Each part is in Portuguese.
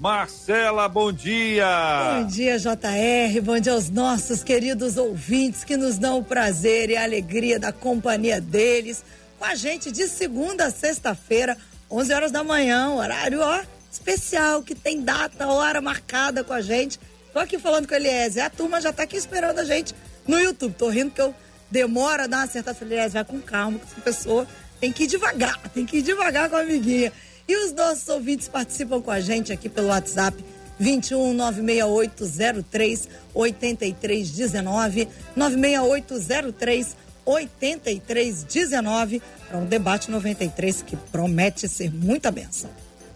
Marcela, bom dia. Bom dia, JR. Bom dia aos nossos queridos ouvintes que nos dão o prazer e a alegria da companhia deles. Com a gente de segunda a sexta-feira, 11 horas da manhã, horário ó, especial, que tem data, hora marcada com a gente. Tô aqui falando com o Eliezer. A turma já tá aqui esperando a gente no YouTube. Tô rindo que eu demoro a dar uma acertada. Falei, Eliezer, vai com calma, que essa pessoa tem que ir devagar, tem que ir devagar com a amiguinha. E os nossos ouvintes participam com a gente aqui pelo WhatsApp 21 96803 8319 96803 8319 para um debate 93 que promete ser muita benção.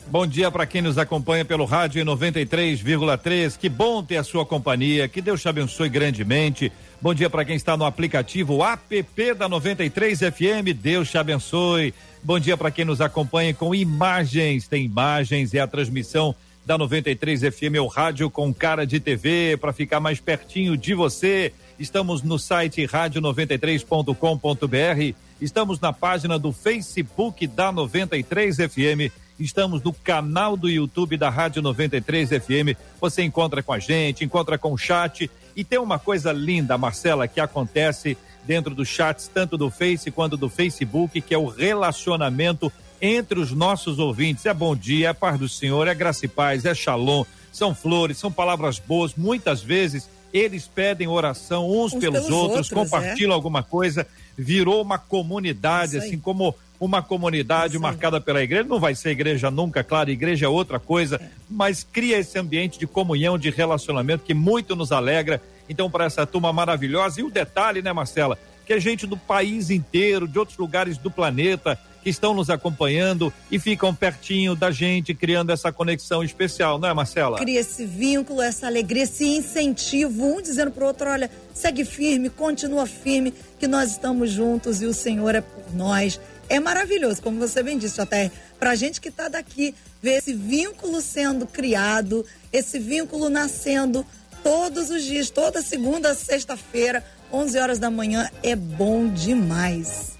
Bom dia para quem nos acompanha pelo rádio em 93,3. Que bom ter a sua companhia. Que Deus te abençoe grandemente. Bom dia para quem está no aplicativo app da 93 FM. Deus te abençoe. Bom dia para quem nos acompanha com imagens. Tem imagens, é a transmissão da 93 FM, o rádio com cara de TV, para ficar mais pertinho de você. Estamos no site rádio93.com.br. Estamos na página do Facebook da 93 FM Estamos no canal do YouTube da Rádio 93 FM. Você encontra com a gente, encontra com o chat. E tem uma coisa linda, Marcela, que acontece dentro dos chats, tanto do Face quanto do Facebook, que é o relacionamento entre os nossos ouvintes. É bom dia, é paz do Senhor, é graça e paz, é shalom, são flores, são palavras boas. Muitas vezes eles pedem oração uns, uns pelos, pelos, outros, outros compartilham é. alguma coisa, virou uma comunidade, assim como uma comunidade marcada pela igreja. Não vai ser igreja nunca, claro, igreja é outra coisa, é. mas cria esse ambiente de comunhão, de relacionamento que muito nos alegra. Então, para essa turma maravilhosa. E o detalhe, né, Marcela? Que a gente do país inteiro, de outros lugares do planeta, que estão nos acompanhando e ficam pertinho da gente, criando essa conexão especial, não é, Marcela? Cria esse vínculo, essa alegria, esse incentivo, um dizendo pro outro: olha, segue firme, continua firme, que nós estamos juntos e o Senhor é por nós é maravilhoso, como você bem disse, até para a gente que está daqui, ver esse vínculo sendo criado, esse vínculo nascendo todos os dias, toda segunda, sexta-feira, 11 horas da manhã, é bom demais.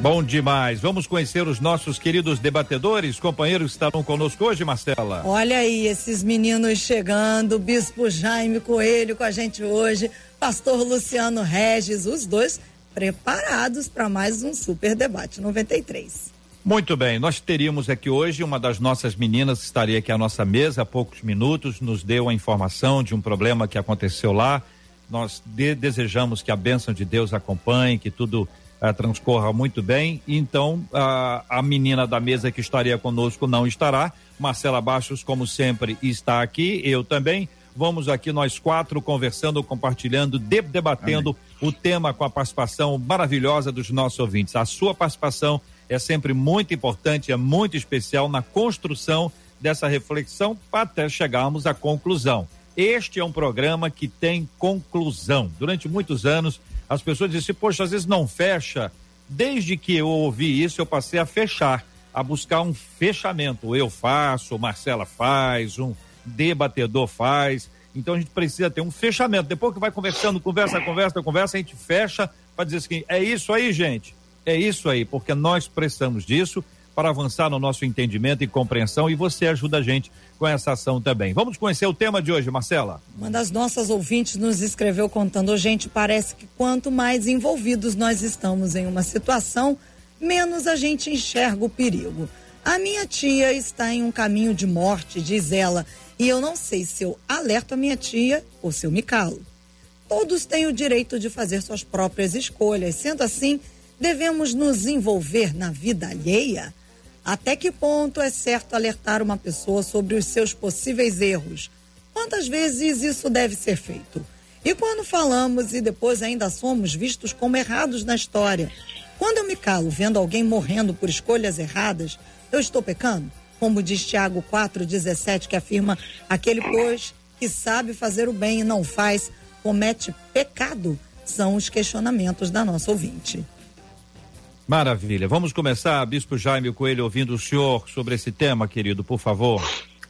Bom demais. Vamos conhecer os nossos queridos debatedores, companheiros que estarão conosco hoje, Marcela. Olha aí, esses meninos chegando, Bispo Jaime Coelho com a gente hoje, Pastor Luciano Regis, os dois preparados para mais um Super Debate 93. Muito bem, nós teríamos aqui hoje uma das nossas meninas que estaria aqui à nossa mesa há poucos minutos, nos deu a informação de um problema que aconteceu lá. Nós de desejamos que a bênção de Deus acompanhe, que tudo uh, transcorra muito bem. Então, uh, a menina da mesa que estaria conosco não estará. Marcela Baixos, como sempre, está aqui, eu também. Vamos aqui nós quatro conversando, compartilhando, debatendo Amém. o tema com a participação maravilhosa dos nossos ouvintes. A sua participação é sempre muito importante, é muito especial na construção dessa reflexão até chegarmos à conclusão. Este é um programa que tem conclusão. Durante muitos anos, as pessoas dizem, poxa, às vezes não fecha. Desde que eu ouvi isso, eu passei a fechar, a buscar um fechamento. Eu faço, Marcela faz, um debatedor faz. Então a gente precisa ter um fechamento. Depois que vai conversando, conversa, conversa, conversa, a gente fecha para dizer assim: é isso aí, gente. É isso aí, porque nós precisamos disso para avançar no nosso entendimento e compreensão e você ajuda a gente com essa ação também. Vamos conhecer o tema de hoje, Marcela. Uma das nossas ouvintes nos escreveu contando: gente, parece que quanto mais envolvidos nós estamos em uma situação, menos a gente enxerga o perigo. A minha tia está em um caminho de morte, diz ela, e eu não sei se eu alerto a minha tia ou se eu me calo. Todos têm o direito de fazer suas próprias escolhas. Sendo assim, devemos nos envolver na vida alheia? Até que ponto é certo alertar uma pessoa sobre os seus possíveis erros? Quantas vezes isso deve ser feito? E quando falamos e depois ainda somos vistos como errados na história? Quando eu me calo vendo alguém morrendo por escolhas erradas, eu estou pecando? Como diz Tiago 4,17, que afirma: aquele, pois, que sabe fazer o bem e não faz, comete pecado? São os questionamentos da nossa ouvinte. Maravilha. Vamos começar, Bispo Jaime Coelho, ouvindo o senhor sobre esse tema, querido, por favor.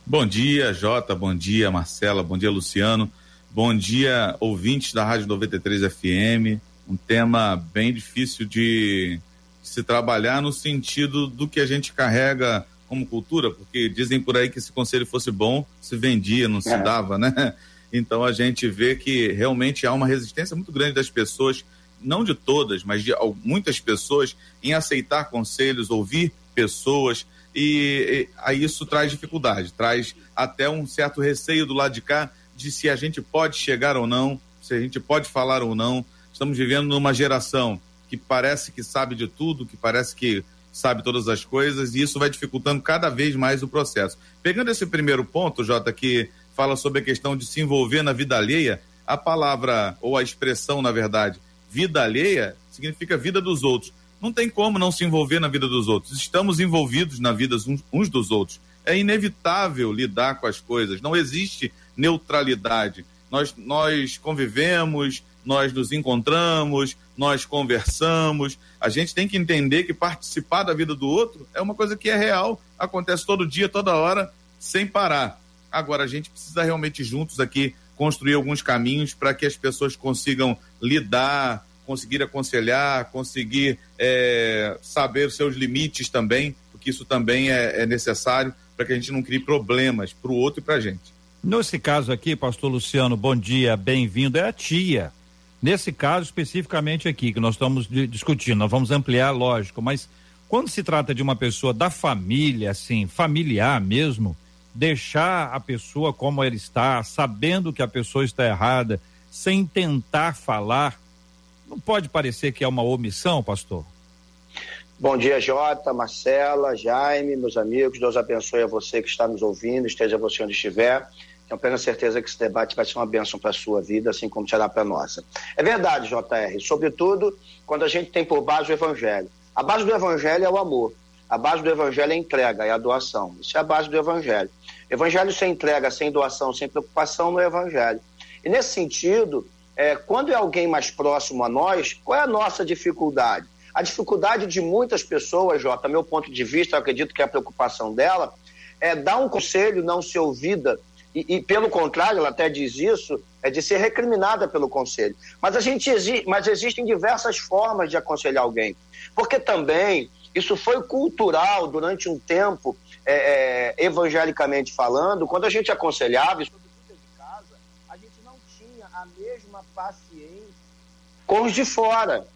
Bom dia, Jota. Bom dia, Marcela. Bom dia, Luciano. Bom dia, ouvintes da Rádio 93 FM. Um tema bem difícil de se trabalhar no sentido do que a gente carrega como cultura, porque dizem por aí que se conselho fosse bom, se vendia, não se é. dava, né? Então a gente vê que realmente há uma resistência muito grande das pessoas não de todas, mas de muitas pessoas, em aceitar conselhos, ouvir pessoas, e, e isso traz dificuldade, traz até um certo receio do lado de cá de se a gente pode chegar ou não, se a gente pode falar ou não. Estamos vivendo numa geração que parece que sabe de tudo, que parece que sabe todas as coisas, e isso vai dificultando cada vez mais o processo. Pegando esse primeiro ponto, Jota, que fala sobre a questão de se envolver na vida alheia, a palavra, ou a expressão, na verdade, vida alheia significa vida dos outros. Não tem como não se envolver na vida dos outros. Estamos envolvidos na vida uns dos outros. É inevitável lidar com as coisas. Não existe neutralidade. Nós, nós convivemos, nós nos encontramos, nós conversamos. A gente tem que entender que participar da vida do outro é uma coisa que é real, acontece todo dia, toda hora, sem parar. Agora, a gente precisa realmente juntos aqui construir alguns caminhos para que as pessoas consigam lidar, conseguir aconselhar, conseguir é, saber seus limites também, porque isso também é, é necessário para que a gente não crie problemas para o outro e para a gente. Nesse caso aqui, pastor Luciano, bom dia, bem-vindo, é a tia. Nesse caso especificamente aqui que nós estamos discutindo, nós vamos ampliar, lógico, mas quando se trata de uma pessoa da família, assim, familiar mesmo, deixar a pessoa como ela está, sabendo que a pessoa está errada, sem tentar falar, não pode parecer que é uma omissão, pastor? Bom dia, Jota, Marcela, Jaime, meus amigos. Deus abençoe a você que está nos ouvindo, esteja você onde estiver. Tenho plena certeza que esse debate vai ser uma bênção para a sua vida, assim como será para a nossa. É verdade, JR, sobretudo quando a gente tem por base o Evangelho. A base do Evangelho é o amor. A base do Evangelho é a entrega, é a doação. Isso é a base do Evangelho. Evangelho sem entrega, sem doação, sem preocupação não é Evangelho. E nesse sentido, é, quando é alguém mais próximo a nós, qual é a nossa dificuldade? A dificuldade de muitas pessoas, Jota, meu ponto de vista, eu acredito que é a preocupação dela, é dar um conselho, não ser ouvida, e, e, pelo contrário, ela até diz isso, é de ser recriminada pelo conselho. Mas a gente exi mas existem diversas formas de aconselhar alguém. Porque também isso foi cultural durante um tempo, é, é, evangelicamente falando, quando a gente aconselhava, casa, a gente não tinha a mesma paciência com os de fora.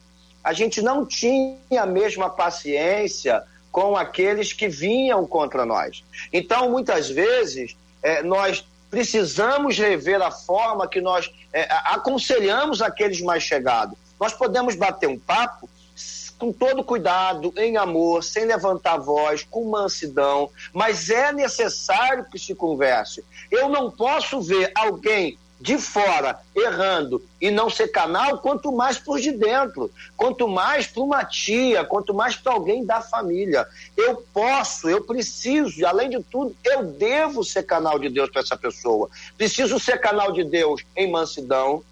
A gente não tinha a mesma paciência com aqueles que vinham contra nós. Então, muitas vezes, é, nós precisamos rever a forma que nós é, aconselhamos aqueles mais chegados. Nós podemos bater um papo com todo cuidado, em amor, sem levantar voz, com mansidão, mas é necessário que se converse. Eu não posso ver alguém de fora errando e não ser canal, quanto mais por de dentro, quanto mais para uma tia, quanto mais para alguém da família. Eu posso, eu preciso, além de tudo, eu devo ser canal de Deus para essa pessoa. Preciso ser canal de Deus em mansidão,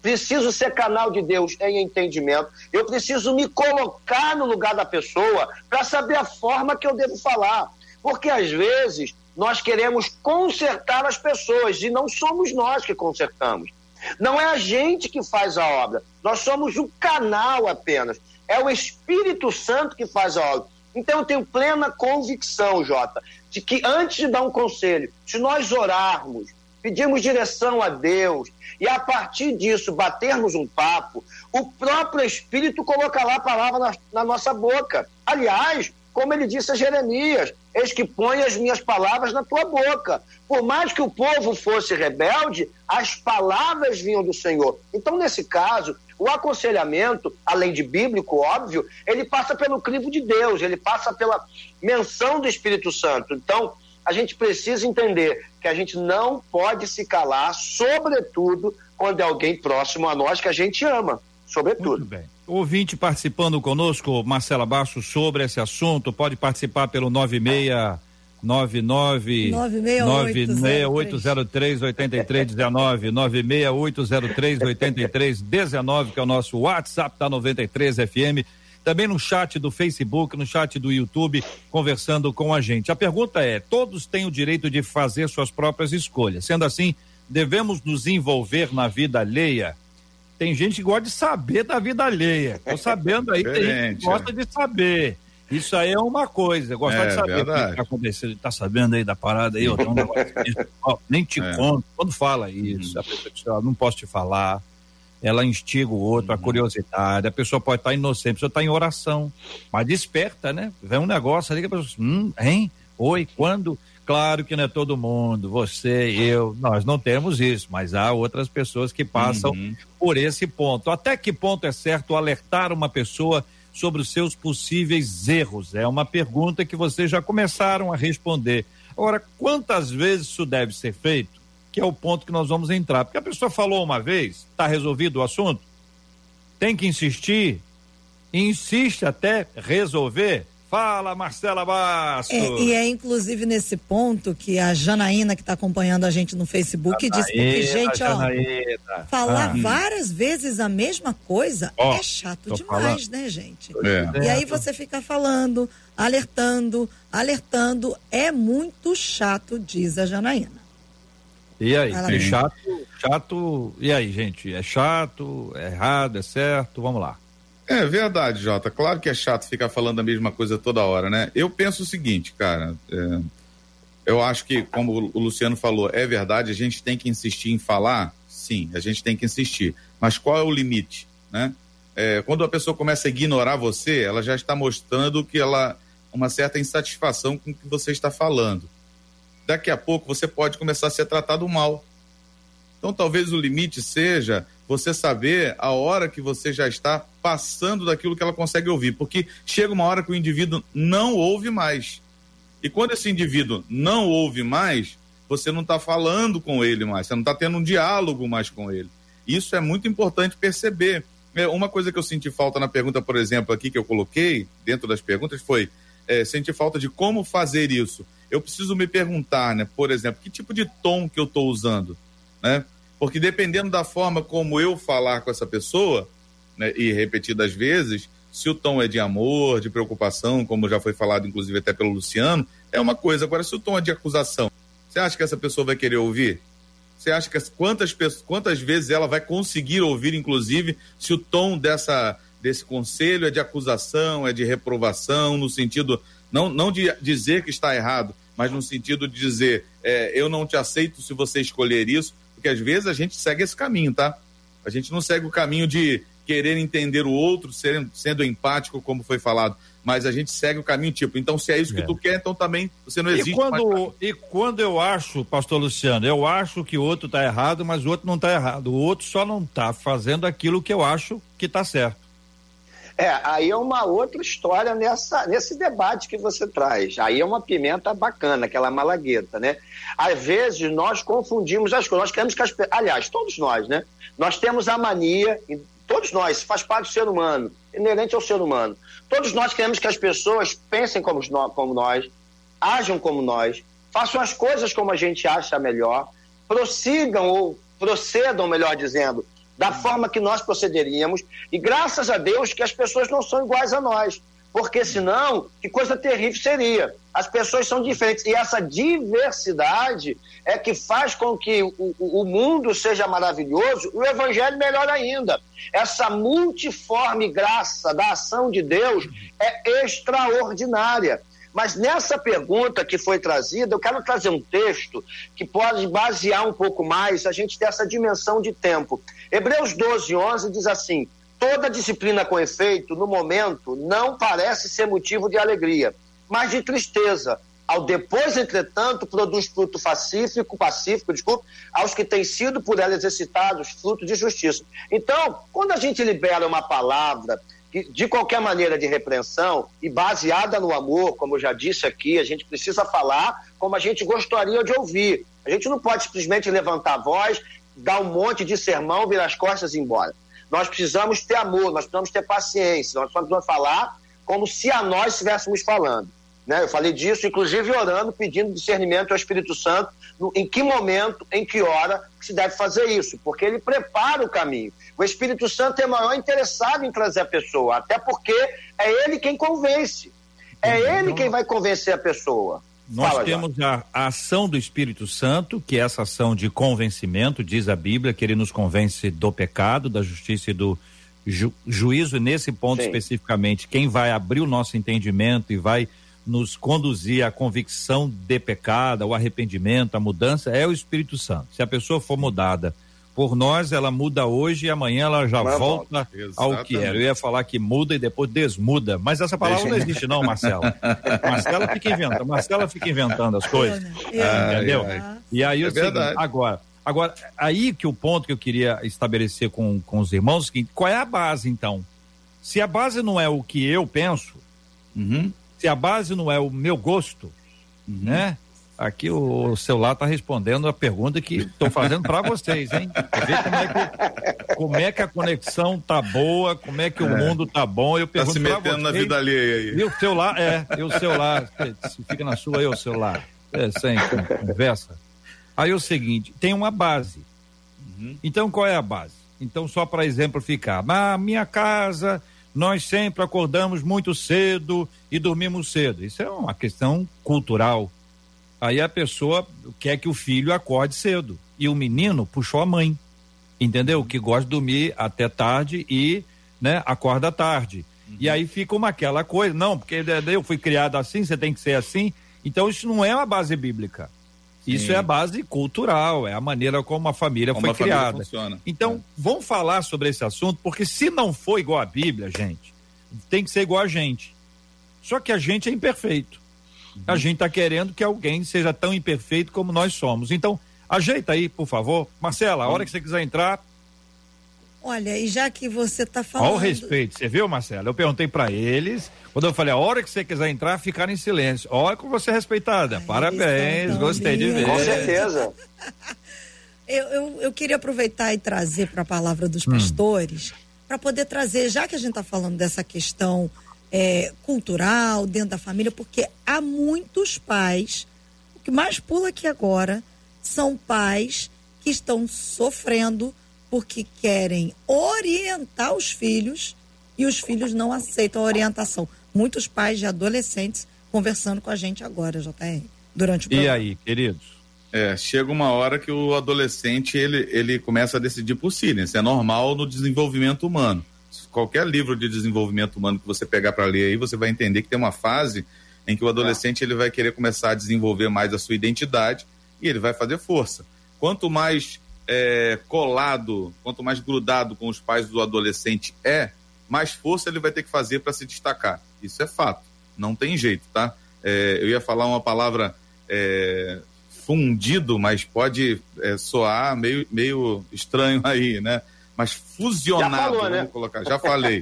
preciso ser canal de Deus em entendimento, eu preciso me colocar no lugar da pessoa para saber a forma que eu devo falar. Porque às vezes nós queremos consertar as pessoas e não somos nós que consertamos. Não é a gente que faz a obra, nós somos o canal apenas. É o Espírito Santo que faz a obra. Então eu tenho plena convicção, Jota, de que antes de dar um conselho, se nós orarmos, pedirmos direção a Deus e a partir disso batermos um papo, o próprio Espírito colocará a palavra na, na nossa boca. Aliás, como ele disse a Jeremias: Eis que põe as minhas palavras na tua boca. Por mais que o povo fosse rebelde, as palavras vinham do Senhor. Então, nesse caso, O aconselhamento, além de bíblico, óbvio, ele passa pelo crivo de Deus, ele passa pela menção do Espírito Santo. Então, a gente precisa entender que a gente não pode se calar, sobretudo quando é alguém próximo a nós que a gente ama, sobretudo. Muito bem. Ouvinte participando conosco, Marcela Baixo, sobre esse assunto, pode participar pelo 96 99 96803 8319 96803 8319 que é o nosso WhatsApp da 93 FM também no chat do Facebook, no chat do YouTube, conversando com a gente. A pergunta é: todos têm o direito de fazer suas próprias escolhas. Sendo assim, devemos nos envolver na vida alheia? Tem gente que gosta de saber da vida alheia. Tô sabendo aí, tem gente que gosta de saber. Isso aí é uma coisa, gostar é, de saber verdade. o que está acontecendo. Tá sabendo aí da parada aí, ó, um ó, nem te é. conto. Quando fala isso, hum. a pessoa diz, ó, não posso te falar. Ela instiga o outro, a uhum. curiosidade. A pessoa pode estar tá inocente, a pessoa está em oração, mas desperta, né? Vem um negócio ali que a pessoa, hum, hein? Oi, quando? Claro que não é todo mundo, você, eu, nós não temos isso, mas há outras pessoas que passam uhum. por esse ponto. Até que ponto é certo alertar uma pessoa sobre os seus possíveis erros? É uma pergunta que vocês já começaram a responder. Agora, quantas vezes isso deve ser feito? Que é o ponto que nós vamos entrar. Porque a pessoa falou uma vez, está resolvido o assunto? Tem que insistir? Insiste até resolver? Fala, Marcela Bastos. É, e é inclusive nesse ponto que a Janaína, que está acompanhando a gente no Facebook, Janaína, disse porque, gente, ó, falar ah. várias vezes a mesma coisa oh, é chato demais, falando. né, gente? É. E aí você fica falando, alertando, alertando, é muito chato, diz a Janaína. E aí, é chato, chato, e aí, gente, é chato, é errado, é certo, vamos lá. É verdade, Jota. Claro que é chato ficar falando a mesma coisa toda hora, né? Eu penso o seguinte, cara. É, eu acho que, como o Luciano falou, é verdade, a gente tem que insistir em falar? Sim, a gente tem que insistir. Mas qual é o limite, né? É, quando a pessoa começa a ignorar você, ela já está mostrando que ela uma certa insatisfação com o que você está falando. Daqui a pouco você pode começar a ser tratado mal. Então talvez o limite seja você saber a hora que você já está passando daquilo que ela consegue ouvir, porque chega uma hora que o indivíduo não ouve mais. E quando esse indivíduo não ouve mais, você não está falando com ele mais, você não está tendo um diálogo mais com ele. Isso é muito importante perceber. É, uma coisa que eu senti falta na pergunta, por exemplo, aqui que eu coloquei dentro das perguntas foi é, senti falta de como fazer isso. Eu preciso me perguntar, né? Por exemplo, que tipo de tom que eu estou usando, né? Porque dependendo da forma como eu falar com essa pessoa, né, e repetidas vezes, se o tom é de amor, de preocupação, como já foi falado, inclusive até pelo Luciano, é uma coisa. Agora, se o tom é de acusação, você acha que essa pessoa vai querer ouvir? Você acha que quantas, quantas vezes ela vai conseguir ouvir, inclusive, se o tom dessa, desse conselho é de acusação, é de reprovação, no sentido, não, não de dizer que está errado, mas no sentido de dizer, é, eu não te aceito se você escolher isso, porque às vezes a gente segue esse caminho, tá? A gente não segue o caminho de querer entender o outro, sendo, sendo empático, como foi falado. Mas a gente segue o caminho tipo, então se é isso que é. tu quer, então também você não existe. E quando, e quando eu acho, pastor Luciano, eu acho que o outro está errado, mas o outro não está errado. O outro só não está fazendo aquilo que eu acho que está certo. É, aí é uma outra história nessa, nesse debate que você traz. Aí é uma pimenta bacana, aquela malagueta, né? Às vezes nós confundimos as coisas. Nós queremos que as aliás, todos nós, né? Nós temos a mania, todos nós, faz parte do ser humano, inerente ao ser humano. Todos nós queremos que as pessoas pensem como, como nós, ajam como nós, façam as coisas como a gente acha melhor, prossigam ou procedam, melhor dizendo, da forma que nós procederíamos. E graças a Deus que as pessoas não são iguais a nós, porque senão, que coisa terrível seria. As pessoas são diferentes e essa diversidade é que faz com que o, o mundo seja maravilhoso o evangelho melhor ainda. Essa multiforme graça da ação de Deus é extraordinária. Mas nessa pergunta que foi trazida, eu quero trazer um texto que pode basear um pouco mais a gente ter essa dimensão de tempo. Hebreus 12, 11 diz assim: toda disciplina com efeito, no momento, não parece ser motivo de alegria, mas de tristeza. Ao depois, entretanto, produz fruto pacífico, pacífico, desculpe, aos que têm sido por ela exercitados fruto de justiça. Então, quando a gente libera uma palavra de qualquer maneira de repreensão e baseada no amor, como eu já disse aqui, a gente precisa falar como a gente gostaria de ouvir. A gente não pode simplesmente levantar a voz, dar um monte de sermão, virar as costas e ir embora. Nós precisamos ter amor, nós precisamos ter paciência, nós precisamos falar como se a nós estivéssemos falando. Né? Eu falei disso, inclusive orando, pedindo discernimento ao Espírito Santo, no, em que momento, em que hora que se deve fazer isso, porque ele prepara o caminho. O Espírito Santo é maior interessado em trazer a pessoa, até porque é ele quem convence. É então, ele quem vai convencer a pessoa. Nós Fala, temos a, a, ação do Espírito Santo, que é essa ação de convencimento, diz a Bíblia, que ele nos convence do pecado, da justiça e do ju, juízo. E nesse ponto Sim. especificamente, quem vai abrir o nosso entendimento e vai nos conduzir à convicção de pecado, ao arrependimento, à mudança, é o Espírito Santo. Se a pessoa for mudada por nós, ela muda hoje e amanhã ela já Mas volta ao que era. Eu ia falar que muda e depois desmuda, mas essa palavra Deixa... não existe não, Marcela. Marcela fica inventando, Marcela fica inventando as coisas, é, entendeu? É, e aí é verdade. agora, agora aí que o ponto que eu queria estabelecer com, com os irmãos, é o seguinte, qual é a base então? Se a base não é o que eu penso, uhum se a base não é o meu gosto, uhum. né? Aqui o celular está respondendo a pergunta que estou fazendo para vocês, hein? Ver como é, que, como é que a conexão tá boa, como é que o é. mundo tá bom. Eu pergunto tá se metendo vocês, na vida alheia aí. E o celular, é, e o celular, se fica na sua aí o celular, é, sem conversa. Aí é o seguinte, tem uma base. Uhum. Então qual é a base? Então só para exemplificar, na minha casa nós sempre acordamos muito cedo e dormimos cedo. Isso é uma questão cultural. Aí a pessoa quer que o filho acorde cedo. E o menino puxou a mãe. Entendeu? Que gosta de dormir até tarde e né, acorda tarde. Uhum. E aí fica uma aquela coisa, não, porque eu fui criado assim, você tem que ser assim. Então isso não é uma base bíblica. Isso é a base cultural, é a maneira como a família como foi a criada. Família então, é. vamos falar sobre esse assunto, porque se não for igual a Bíblia, gente, tem que ser igual a gente. Só que a gente é imperfeito. Uhum. A gente está querendo que alguém seja tão imperfeito como nós somos. Então, ajeita aí, por favor. Marcela, a hora que você quiser entrar, Olha, e já que você está falando. Olha o respeito, você viu, Marcelo? Eu perguntei para eles, quando eu falei, a hora que você quiser entrar, ficar em silêncio. Olha com você respeitada. Ai, Parabéns, gostei de ver. Com certeza. eu, eu, eu, queria aproveitar e trazer para a palavra dos hum. pastores, para poder trazer, já que a gente está falando dessa questão é, cultural, dentro da família, porque há muitos pais, o que mais pula aqui agora, são pais que estão sofrendo porque querem orientar os filhos e os filhos não aceitam a orientação. Muitos pais de adolescentes conversando com a gente agora, JR, durante o programa. E aí, queridos? É, chega uma hora que o adolescente ele, ele começa a decidir por si, né? Isso é normal no desenvolvimento humano. Qualquer livro de desenvolvimento humano que você pegar para ler aí, você vai entender que tem uma fase em que o adolescente ele vai querer começar a desenvolver mais a sua identidade e ele vai fazer força. Quanto mais é, colado, quanto mais grudado com os pais do adolescente é, mais força ele vai ter que fazer para se destacar. Isso é fato, não tem jeito, tá? É, eu ia falar uma palavra é, fundido, mas pode é, soar meio, meio estranho aí, né? Mas fusionado, já falou, né? vamos colocar, já falei.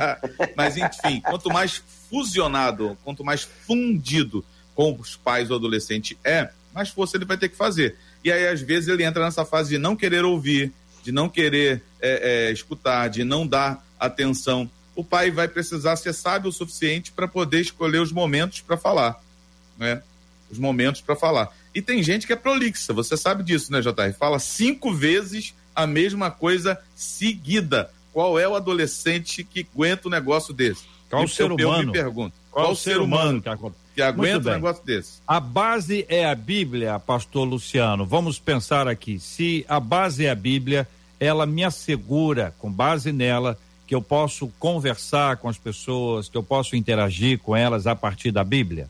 mas enfim, quanto mais fusionado, quanto mais fundido com os pais do adolescente é, mais força ele vai ter que fazer. E aí, às vezes, ele entra nessa fase de não querer ouvir, de não querer é, é, escutar, de não dar atenção. O pai vai precisar ser sábio o suficiente para poder escolher os momentos para falar, né? Os momentos para falar. E tem gente que é prolixa, você sabe disso, né, JR? Fala cinco vezes a mesma coisa seguida. Qual é o adolescente que aguenta um negócio desse? Qual o ser humano? Eu me pergunto. Qual, Qual o ser humano, humano que que aguenta um negócio desse. A base é a Bíblia, pastor Luciano. Vamos pensar aqui. Se a base é a Bíblia, ela me assegura, com base nela, que eu posso conversar com as pessoas, que eu posso interagir com elas a partir da Bíblia?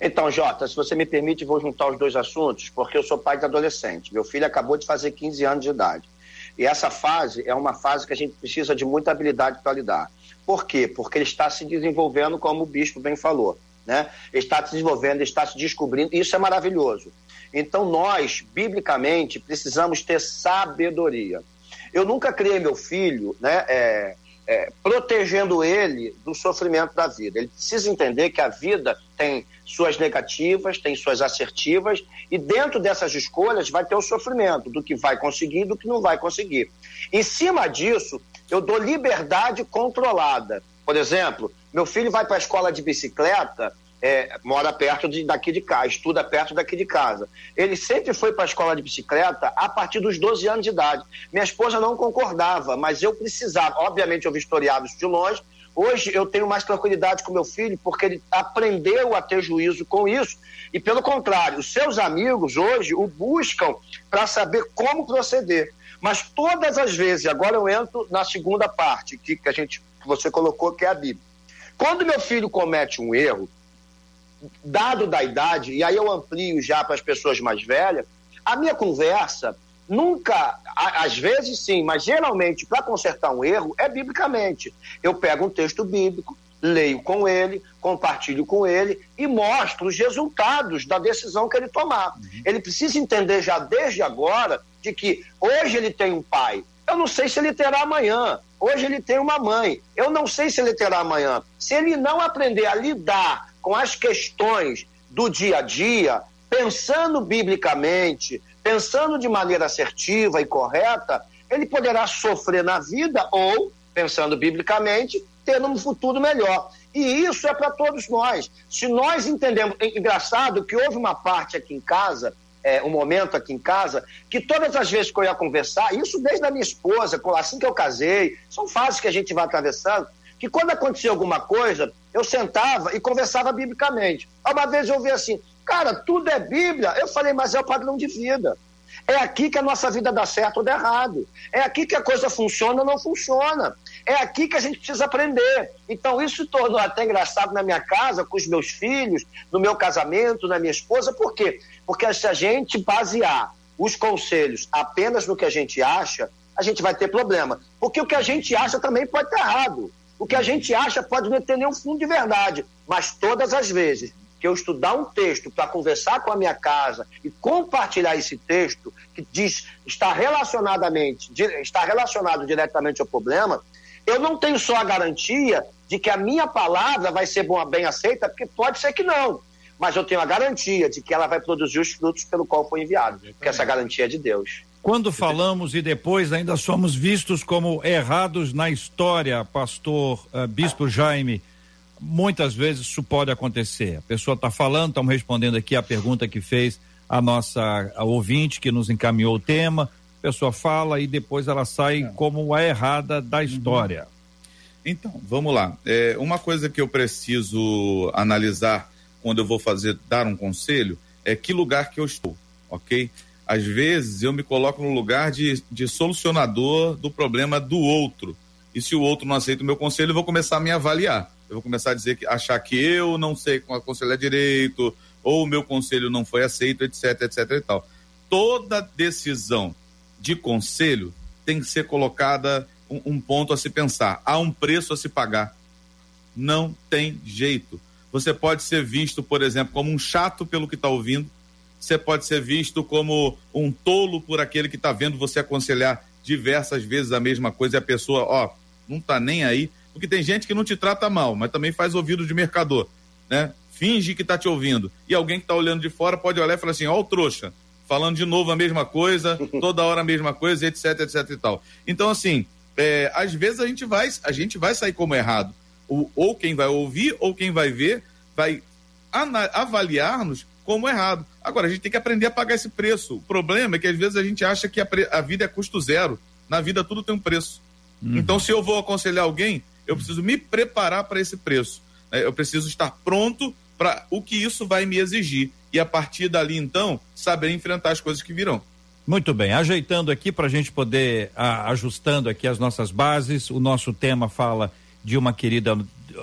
Então, Jota, se você me permite, vou juntar os dois assuntos, porque eu sou pai de adolescente. Meu filho acabou de fazer 15 anos de idade. E essa fase é uma fase que a gente precisa de muita habilidade para lidar. Por quê? Porque ele está se desenvolvendo, como o bispo bem falou né? Está se desenvolvendo, está se descobrindo, e isso é maravilhoso. Então, nós, biblicamente, precisamos ter sabedoria. Eu nunca criei meu filho, né? É, é, protegendo ele do sofrimento da vida. Ele precisa entender que a vida tem suas negativas, tem suas assertivas, e dentro dessas escolhas vai ter o sofrimento do que vai conseguir e do que não vai conseguir. Em cima disso, eu dou liberdade controlada. Por exemplo, meu filho vai para a escola de bicicleta é, mora perto de, daqui de casa, estuda perto daqui de casa. Ele sempre foi para a escola de bicicleta a partir dos 12 anos de idade. Minha esposa não concordava, mas eu precisava. Obviamente, eu vi historiado isso de longe. Hoje eu tenho mais tranquilidade com meu filho porque ele aprendeu a ter juízo com isso. E pelo contrário, os seus amigos hoje o buscam para saber como proceder. Mas todas as vezes, agora eu entro na segunda parte que, que a gente que você colocou, que é a Bíblia. Quando meu filho comete um erro, dado da idade, e aí eu amplio já para as pessoas mais velhas, a minha conversa nunca, às vezes sim, mas geralmente para consertar um erro é biblicamente. Eu pego um texto bíblico, leio com ele, compartilho com ele e mostro os resultados da decisão que ele tomar. Uhum. Ele precisa entender já desde agora de que hoje ele tem um pai. Eu não sei se ele terá amanhã. Hoje ele tem uma mãe. Eu não sei se ele terá amanhã. Se ele não aprender a lidar com as questões do dia a dia, pensando biblicamente, pensando de maneira assertiva e correta, ele poderá sofrer na vida ou, pensando biblicamente, ter um futuro melhor. E isso é para todos nós. Se nós entendemos. É engraçado que houve uma parte aqui em casa, é, um momento aqui em casa, que todas as vezes que eu ia conversar, isso desde a minha esposa, assim que eu casei, são fases que a gente vai atravessando, que quando acontecia alguma coisa, eu sentava e conversava biblicamente. Uma vez eu ouvi assim, cara, tudo é Bíblia. Eu falei, mas é o padrão de vida. É aqui que a nossa vida dá certo ou dá errado. É aqui que a coisa funciona ou não funciona. É aqui que a gente precisa aprender. Então, isso tornou até engraçado na minha casa, com os meus filhos, no meu casamento, na minha esposa. Por quê? Porque se a gente basear os conselhos apenas no que a gente acha, a gente vai ter problema. Porque o que a gente acha também pode estar errado. O que a gente acha pode não ter nenhum fundo de verdade, mas todas as vezes que eu estudar um texto para conversar com a minha casa e compartilhar esse texto que diz está relacionadamente está relacionado diretamente ao problema, eu não tenho só a garantia de que a minha palavra vai ser bem aceita, porque pode ser que não, mas eu tenho a garantia de que ela vai produzir os frutos pelo qual foi enviado, porque essa garantia é de Deus. Quando falamos e depois ainda somos vistos como errados na história, pastor uh, Bispo Jaime, muitas vezes isso pode acontecer. A pessoa está falando, estamos respondendo aqui a pergunta que fez a nossa a ouvinte que nos encaminhou o tema. A pessoa fala e depois ela sai é. como a errada da uhum. história. Então, vamos lá. É, uma coisa que eu preciso analisar quando eu vou fazer, dar um conselho, é que lugar que eu estou, ok? Às vezes eu me coloco no lugar de, de solucionador do problema do outro. E se o outro não aceita o meu conselho, eu vou começar a me avaliar. Eu vou começar a dizer que achar que eu não sei aconselhar direito, ou o meu conselho não foi aceito, etc, etc e tal. Toda decisão de conselho tem que ser colocada um, um ponto a se pensar. Há um preço a se pagar. Não tem jeito. Você pode ser visto, por exemplo, como um chato pelo que está ouvindo, você pode ser visto como um tolo por aquele que está vendo você aconselhar diversas vezes a mesma coisa e a pessoa, ó, não está nem aí. Porque tem gente que não te trata mal, mas também faz ouvido de mercador, né? Finge que está te ouvindo. E alguém que está olhando de fora pode olhar e falar assim: ó, o trouxa, falando de novo a mesma coisa, toda hora a mesma coisa, etc, etc e tal. Então, assim, é, às vezes a gente vai, a gente vai sair como errado. Ou quem vai ouvir, ou quem vai ver, vai avaliar-nos como errado. Agora, a gente tem que aprender a pagar esse preço. O problema é que às vezes a gente acha que a, a vida é custo zero. Na vida tudo tem um preço. Uhum. Então, se eu vou aconselhar alguém, eu preciso me preparar para esse preço. Né? Eu preciso estar pronto para o que isso vai me exigir. E a partir dali, então, saber enfrentar as coisas que virão. Muito bem, ajeitando aqui para a gente poder, a, ajustando aqui as nossas bases, o nosso tema fala de uma querida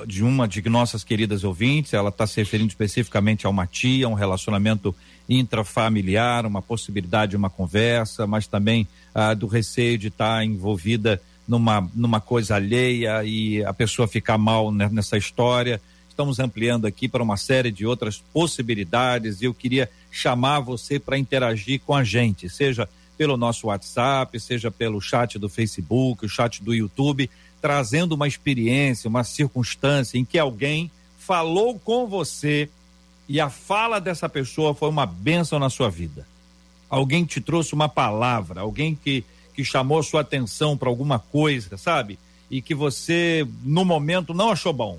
de uma de nossas queridas ouvintes, ela está se referindo especificamente a uma tia, um relacionamento intrafamiliar, uma possibilidade de uma conversa, mas também ah, do receio de estar tá envolvida numa, numa coisa alheia e a pessoa ficar mal nessa história. estamos ampliando aqui para uma série de outras possibilidades e eu queria chamar você para interagir com a gente, seja pelo nosso WhatsApp, seja pelo chat do Facebook, o chat do YouTube, trazendo uma experiência, uma circunstância em que alguém falou com você e a fala dessa pessoa foi uma bênção na sua vida. Alguém te trouxe uma palavra, alguém que, que chamou sua atenção para alguma coisa, sabe? E que você, no momento, não achou bom.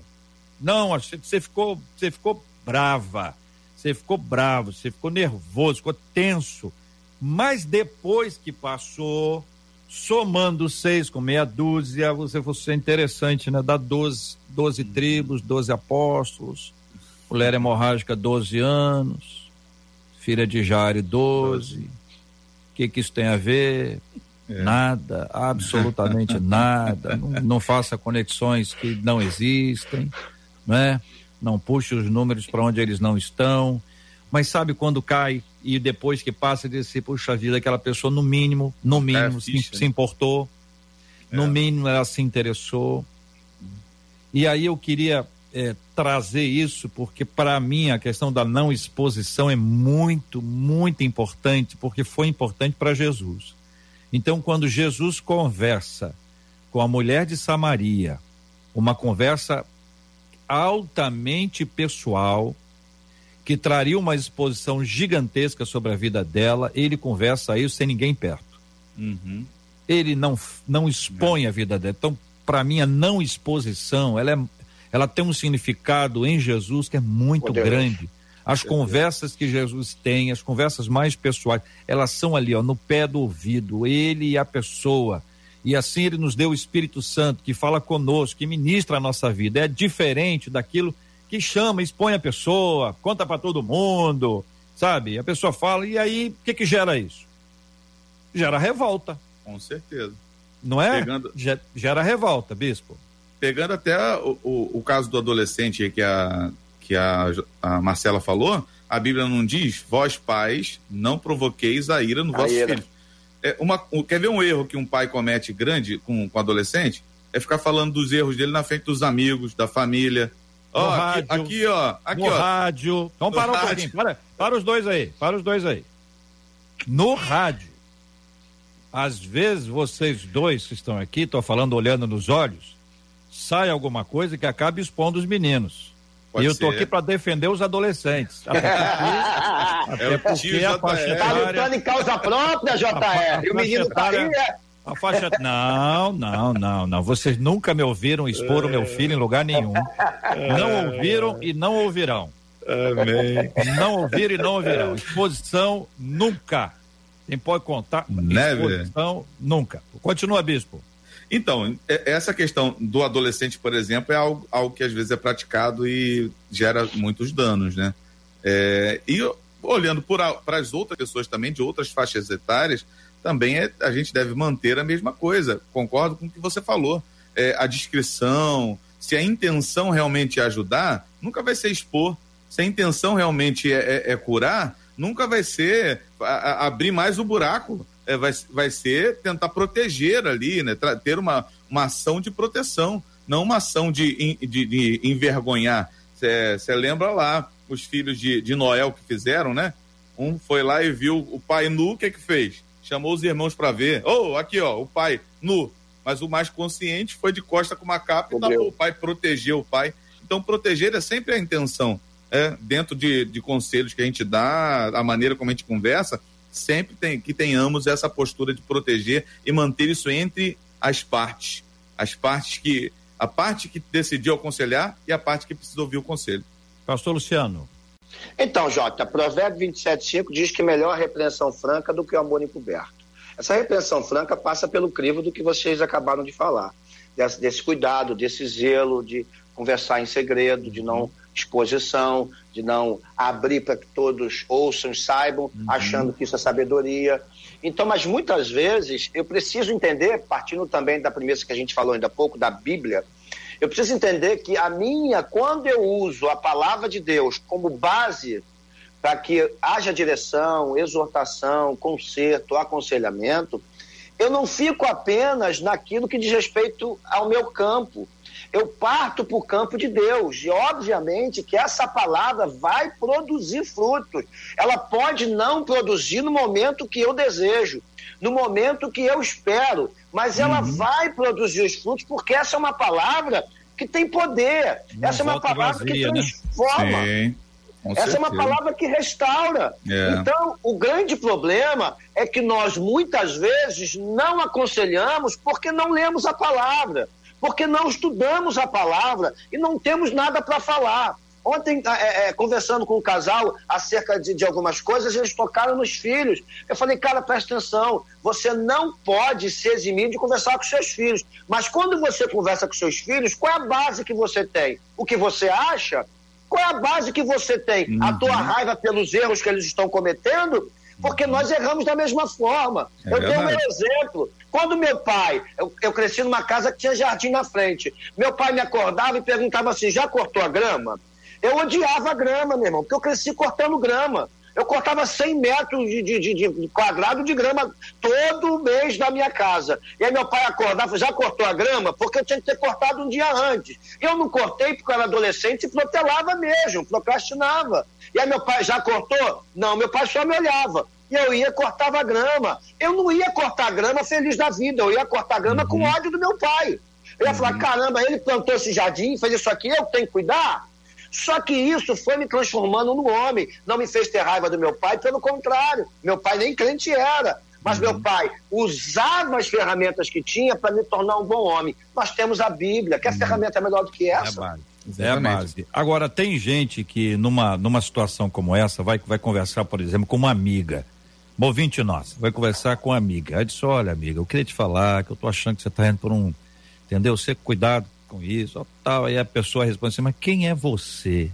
Não, você ficou, você ficou brava, você ficou bravo, você ficou nervoso, ficou tenso. Mas depois que passou, somando seis com meia dúzia, você fosse interessante, né? Dá doze, doze tribos, doze apóstolos, mulher hemorrágica, doze anos, filha de Jairo, doze. O que que isso tem a ver? É. Nada, absolutamente nada. Não, não, faça conexões que não existem, não é? Não puxe os números para onde eles não estão. Mas sabe quando cai e depois que passa de se puxa vida, aquela pessoa no mínimo, no mínimo é se, se, importou, é. no mínimo ela se interessou. E aí eu queria é, trazer isso porque para mim a questão da não exposição é muito, muito importante porque foi importante para Jesus. Então quando Jesus conversa com a mulher de Samaria, uma conversa altamente pessoal, que traria uma exposição gigantesca sobre a vida dela, ele conversa isso sem ninguém perto. Uhum. Ele não, não expõe a vida dela. Então, para mim, a não exposição, ela, é, ela tem um significado em Jesus que é muito grande. As conversas que Jesus tem, as conversas mais pessoais, elas são ali, ó, no pé do ouvido, ele e a pessoa. E assim ele nos deu o Espírito Santo que fala conosco, que ministra a nossa vida. É diferente daquilo que chama, expõe a pessoa, conta para todo mundo, sabe? A pessoa fala, e aí, o que que gera isso? Gera revolta. Com certeza. Não é? Pegando... Gera revolta, bispo. Pegando até o, o, o caso do adolescente que a, que a, a Marcela falou, a Bíblia não diz, vós pais, não provoqueis a ira no vosso filho. É uma, quer ver um erro que um pai comete grande com, com adolescente? É ficar falando dos erros dele na frente dos amigos, da família, Ó, aqui, aqui, ó. Aqui, no ó. rádio. Vamos parar um pouquinho. Para, para os dois aí. Para os dois aí. No rádio. Às vezes vocês dois que estão aqui, estou falando olhando nos olhos, sai alguma coisa que acaba expondo os meninos. Pode e eu estou aqui para defender os adolescentes. Até porque, até é porque a faixa etária... Tá lutando em causa própria, JR. E o menino tá aí, é... A faixa. Não, não, não, não. Vocês nunca me ouviram expor o meu filho em lugar nenhum. Não ouviram e não ouvirão. Amém. Não ouviram e não ouvirão. Exposição nunca. Quem pode contar? Né, Exposição nunca. Continua, bispo. Então, essa questão do adolescente, por exemplo, é algo, algo que às vezes é praticado e gera muitos danos, né? É, e olhando para as outras pessoas também, de outras faixas etárias, também é, a gente deve manter a mesma coisa. Concordo com o que você falou. É, a discrição, se a intenção realmente é ajudar, nunca vai ser expor. Se a intenção realmente é, é, é curar, nunca vai ser a, a, abrir mais o buraco. É, vai, vai ser tentar proteger ali, né? ter uma, uma ação de proteção, não uma ação de, de, de envergonhar. Você lembra lá os filhos de, de Noel que fizeram, né? Um foi lá e viu o pai nu, o que que fez? Chamou os irmãos para ver. Oh, aqui, ó, o pai nu. Mas o mais consciente foi de costa com uma capa e tapou o pai, protegeu o pai. Então, proteger é sempre a intenção. É, dentro de, de conselhos que a gente dá, a maneira como a gente conversa, sempre tem que tenhamos essa postura de proteger e manter isso entre as partes. As partes que. A parte que decidiu aconselhar e a parte que precisa ouvir o conselho. Pastor Luciano. Então, Jota, Provérbio 27,5 diz que melhor a repreensão franca do que o amor encoberto. Essa repreensão franca passa pelo crivo do que vocês acabaram de falar, desse, desse cuidado, desse zelo de conversar em segredo, de não exposição, de não abrir para que todos ouçam e saibam, uhum. achando que isso é sabedoria. Então, mas muitas vezes eu preciso entender, partindo também da premissa que a gente falou ainda há pouco, da Bíblia, eu preciso entender que a minha, quando eu uso a palavra de Deus como base para que haja direção, exortação, conserto, aconselhamento, eu não fico apenas naquilo que diz respeito ao meu campo. eu parto para o campo de Deus. E obviamente que essa palavra vai produzir frutos. Ela pode não produzir no momento que eu desejo, no momento que eu espero, mas ela uhum. vai produzir os frutos, porque essa é uma palavra que tem poder. Essa é uma palavra vazia, que né? transforma. Né? Essa é uma palavra que restaura. É. Então, o grande problema é que nós muitas vezes não aconselhamos porque não lemos a palavra, porque não estudamos a palavra e não temos nada para falar. Ontem, é, é, conversando com o um casal acerca de, de, algumas coisas, eles tocaram nos filhos. Eu falei, cara, presta atenção, você não pode se eximir de conversar com seus filhos. Mas quando você conversa com seus filhos, qual é a base que você tem? O que você acha? Qual é a base que você tem? Uhum. A tua raiva pelos erros que eles estão cometendo? Porque uhum. nós erramos da mesma forma. É eu verdade. um exemplo. Quando meu pai, eu, eu, cresci numa casa que tinha jardim na frente. Meu pai me acordava e perguntava assim: já cortou a grama? Eu odiava a grama, meu irmão, porque eu cresci cortando grama. Eu cortava 100 metros de, de, de, quadrado de grama todo mês da minha casa. E aí meu pai acordava, já cortou a grama? Porque eu tinha que ter cortado um dia antes. Eu não cortei porque eu era adolescente e protelava mesmo, procrastinava. E aí meu pai já cortou? Não, meu pai só me olhava. E eu ia cortava grama. Eu não ia cortar grama feliz da vida, eu ia cortar grama uhum. com ódio do meu pai. Eu ia uhum. falar, caramba, ele plantou esse jardim, fez isso aqui, eu tenho que cuidar? Só que isso foi me transformando no homem. Não me fez ter raiva do meu pai, pelo contrário. Meu pai nem crente era. Mas uhum. meu pai usava as ferramentas que tinha para me tornar um bom homem. Nós temos a Bíblia. Que uhum. ferramenta é melhor do que essa? É a base. É a base. Agora, tem gente que numa, numa situação como essa vai, vai conversar, por exemplo, com uma amiga. Um ouvinte nossa, vai conversar com uma amiga. Aí disse: Olha, amiga, eu queria te falar que eu tô achando que você tá indo por um. Entendeu? Você cuidado com isso, tal. Aí a pessoa responde assim, mas quem é você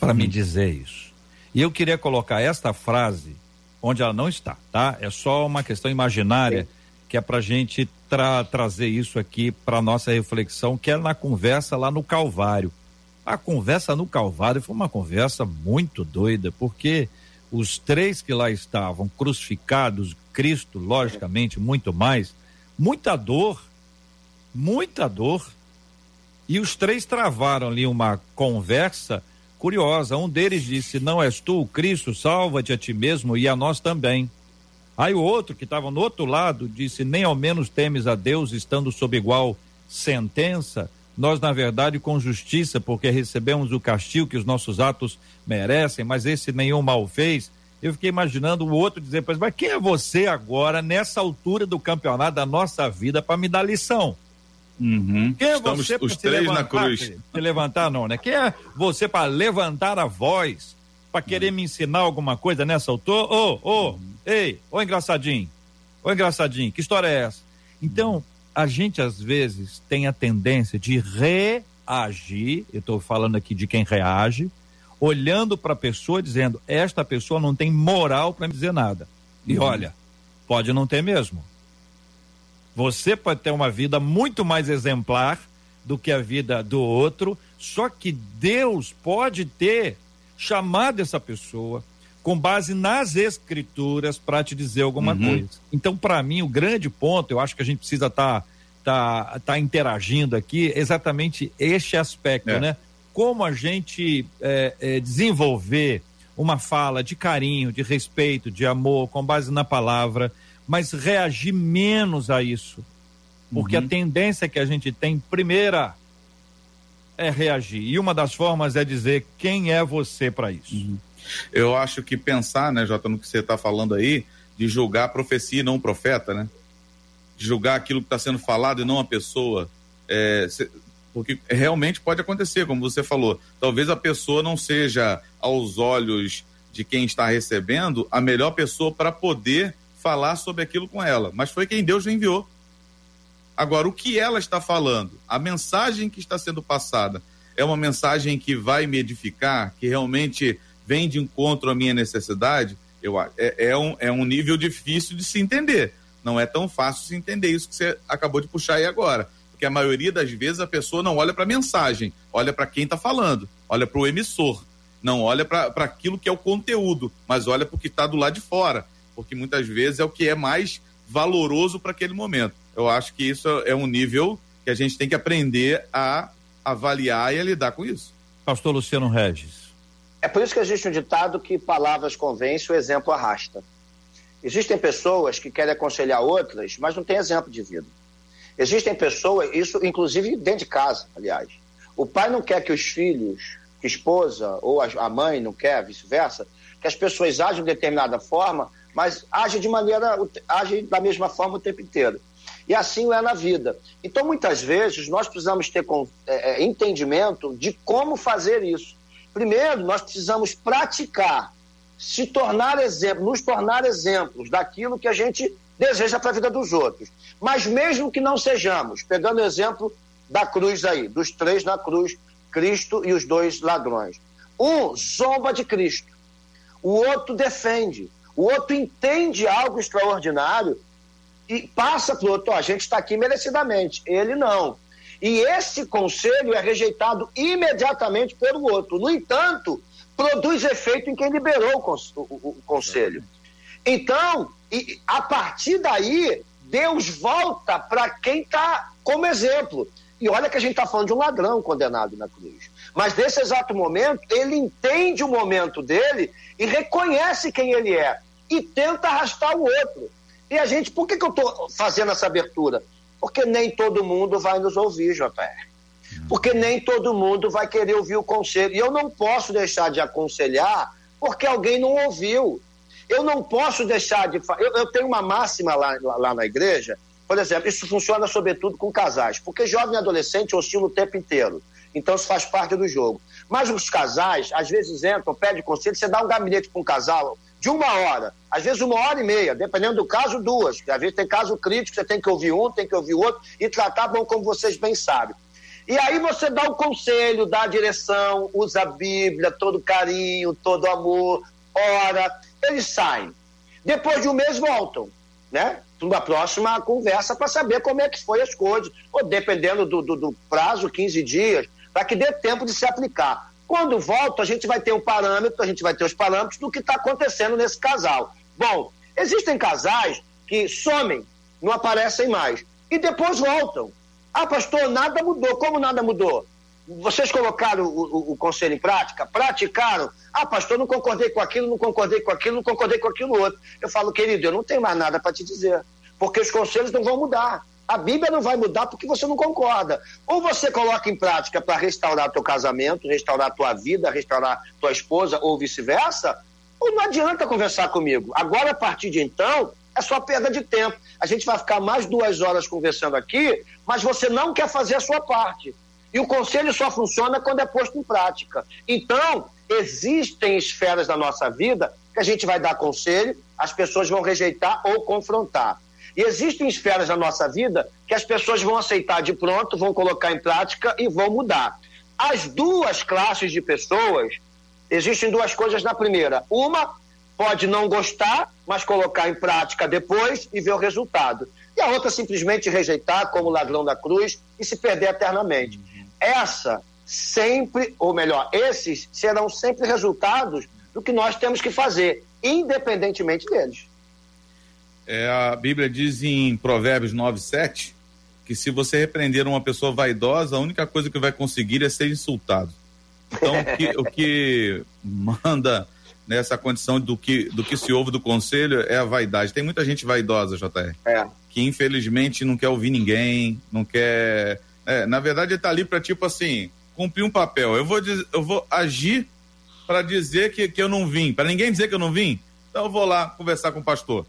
para me dizer isso? E eu queria colocar esta frase onde ela não está, tá? É só uma questão imaginária Sim. que é para gente tra trazer isso aqui para nossa reflexão, que é na conversa lá no Calvário. A conversa no Calvário foi uma conversa muito doida, porque os três que lá estavam crucificados, Cristo, logicamente, muito mais, muita dor, muita dor, e os três travaram ali uma conversa curiosa. Um deles disse: Não és tu, Cristo, salva-te a ti mesmo e a nós também. Aí o outro, que estava no outro lado, disse: Nem ao menos temes a Deus, estando sob igual sentença. Nós, na verdade, com justiça, porque recebemos o castigo que os nossos atos merecem, mas esse nenhum mal fez. Eu fiquei imaginando o outro dizer: Mas quem é você agora, nessa altura do campeonato da nossa vida, para me dar lição? Uhum. Quem é Estamos você os três levantar, na cruz. Se levantar não, né? Quem é você para levantar a voz, para querer uhum. me ensinar alguma coisa nessa altura? Ô, ô, ei, ô engraçadinho, ô engraçadinho, que história é essa? Então, a gente às vezes tem a tendência de reagir, eu estou falando aqui de quem reage, olhando para a pessoa dizendo, esta pessoa não tem moral para me dizer nada. E uhum. olha, pode não ter mesmo. Você pode ter uma vida muito mais exemplar do que a vida do outro, só que Deus pode ter chamado essa pessoa com base nas escrituras para te dizer alguma uhum. coisa. Então, para mim, o grande ponto, eu acho que a gente precisa estar tá, tá, tá interagindo aqui, exatamente este aspecto, é. né? Como a gente é, é, desenvolver uma fala de carinho, de respeito, de amor, com base na palavra, mas reagir menos a isso. Porque uhum. a tendência que a gente tem, primeira, é reagir. E uma das formas é dizer quem é você para isso. Uhum. Eu acho que pensar, né, Jota, no que você está falando aí, de julgar a profecia e não o profeta, né? De julgar aquilo que está sendo falado e não a pessoa. É, porque realmente pode acontecer, como você falou. Talvez a pessoa não seja, aos olhos de quem está recebendo, a melhor pessoa para poder falar sobre aquilo com ela, mas foi quem Deus enviou. Agora, o que ela está falando, a mensagem que está sendo passada, é uma mensagem que vai me edificar, que realmente vem de encontro à minha necessidade? Eu, é, é, um, é um nível difícil de se entender. Não é tão fácil se entender isso que você acabou de puxar aí agora. Porque a maioria das vezes a pessoa não olha para a mensagem, olha para quem está falando, olha para o emissor, não olha para aquilo que é o conteúdo, mas olha para o que está do lado de fora porque muitas vezes é o que é mais valoroso para aquele momento. Eu acho que isso é um nível que a gente tem que aprender a avaliar e a lidar com isso. Pastor Luciano Regis. É por isso que existe um ditado que palavras convencem, o exemplo arrasta. Existem pessoas que querem aconselhar outras, mas não têm exemplo de vida. Existem pessoas, isso inclusive dentro de casa, aliás. O pai não quer que os filhos, que a esposa ou a mãe não quer, vice-versa, que as pessoas ajam de determinada forma, mas agem de maneira, agem da mesma forma o tempo inteiro. E assim é na vida. Então, muitas vezes, nós precisamos ter é, é, entendimento de como fazer isso. Primeiro, nós precisamos praticar, se tornar exemplo, nos tornar exemplos daquilo que a gente deseja para a vida dos outros. Mas mesmo que não sejamos, pegando o exemplo da cruz aí, dos três na cruz, Cristo e os dois ladrões. Um zomba de Cristo, o outro defende, o outro entende algo extraordinário e passa para o outro, a gente está aqui merecidamente, ele não. E esse conselho é rejeitado imediatamente pelo outro. No entanto, produz efeito em quem liberou o, conselho. Então, a partir daí, Deus volta para quem está como exemplo. E olha que a gente está falando de um ladrão condenado na cruz. Mas nesse exato momento, ele entende o momento dele e reconhece quem ele é. E tenta arrastar o outro. E a gente, por que, que eu estou fazendo essa abertura? Porque nem todo mundo vai nos ouvir, JR. Porque nem todo mundo vai querer ouvir o conselho. E eu não posso deixar de aconselhar porque alguém não ouviu. Eu não posso deixar de. Eu, eu tenho uma máxima lá, lá na igreja, por exemplo, isso funciona sobretudo com casais, porque jovem e adolescente oscila o tempo inteiro. Então isso faz parte do jogo. Mas os casais, às vezes entram, pedem conselho, você dá um gabinete para um casal de uma hora, às vezes uma hora e meia, dependendo do caso, duas. Às vezes tem caso crítico, você tem que ouvir um, tem que ouvir outro e tratar bom, como vocês bem sabem. E aí você dá o conselho, dá a direção, usa a Bíblia, todo carinho, todo amor, ora, eles saem. Depois de um mês voltam, né? Uma próxima conversa para saber como é que foi as coisas, ou dependendo do, do, do prazo, 15 dias, para que dê tempo de se aplicar. Quando volta, a gente vai ter um parâmetro, a gente vai ter os parâmetros do que está acontecendo nesse casal. Bom, existem casais que somem, não aparecem mais, e depois voltam. Ah, pastor, nada mudou. Como nada mudou? Vocês colocaram o, o, o, conselho em prática? Praticaram? Ah, pastor, não concordei com aquilo, não concordei com aquilo, não concordei com aquilo outro. Eu falo, querido, eu não tenho mais nada para te dizer, porque os conselhos não vão mudar. A Bíblia não vai mudar porque você não concorda. Ou você coloca em prática para restaurar teu casamento, restaurar tua vida, restaurar tua esposa, ou vice-versa, ou não adianta conversar comigo. Agora, a partir de então, é só perda de tempo. A gente vai ficar mais duas horas conversando aqui, mas você não quer fazer a sua parte. E o conselho só funciona quando é posto em prática. Então, existem esferas da nossa vida que a gente vai dar conselho, as pessoas vão rejeitar ou confrontar. E existem esferas da nossa vida que as pessoas vão aceitar de pronto, vão colocar em prática e vão mudar. As duas classes de pessoas, existem duas coisas na primeira. Uma pode não gostar, mas colocar em prática depois e ver o resultado. E a outra simplesmente rejeitar como ladrão da cruz e se perder eternamente essa sempre, ou melhor, esses serão sempre resultados do que nós temos que fazer, independentemente deles. É, a Bíblia diz em Provérbios 9, 7 que se você repreender uma pessoa vaidosa, a única coisa que vai conseguir é ser insultado. Então, o que, o que manda nessa condição do que, do que se ouve do conselho é a vaidade. Tem muita gente vaidosa, JR, é. que infelizmente não quer ouvir ninguém, não quer é, na verdade, ele tá ali para tipo assim, cumprir um papel. Eu vou, eu vou agir para dizer que, que eu não vim, para ninguém dizer que eu não vim. Então eu vou lá conversar com o pastor.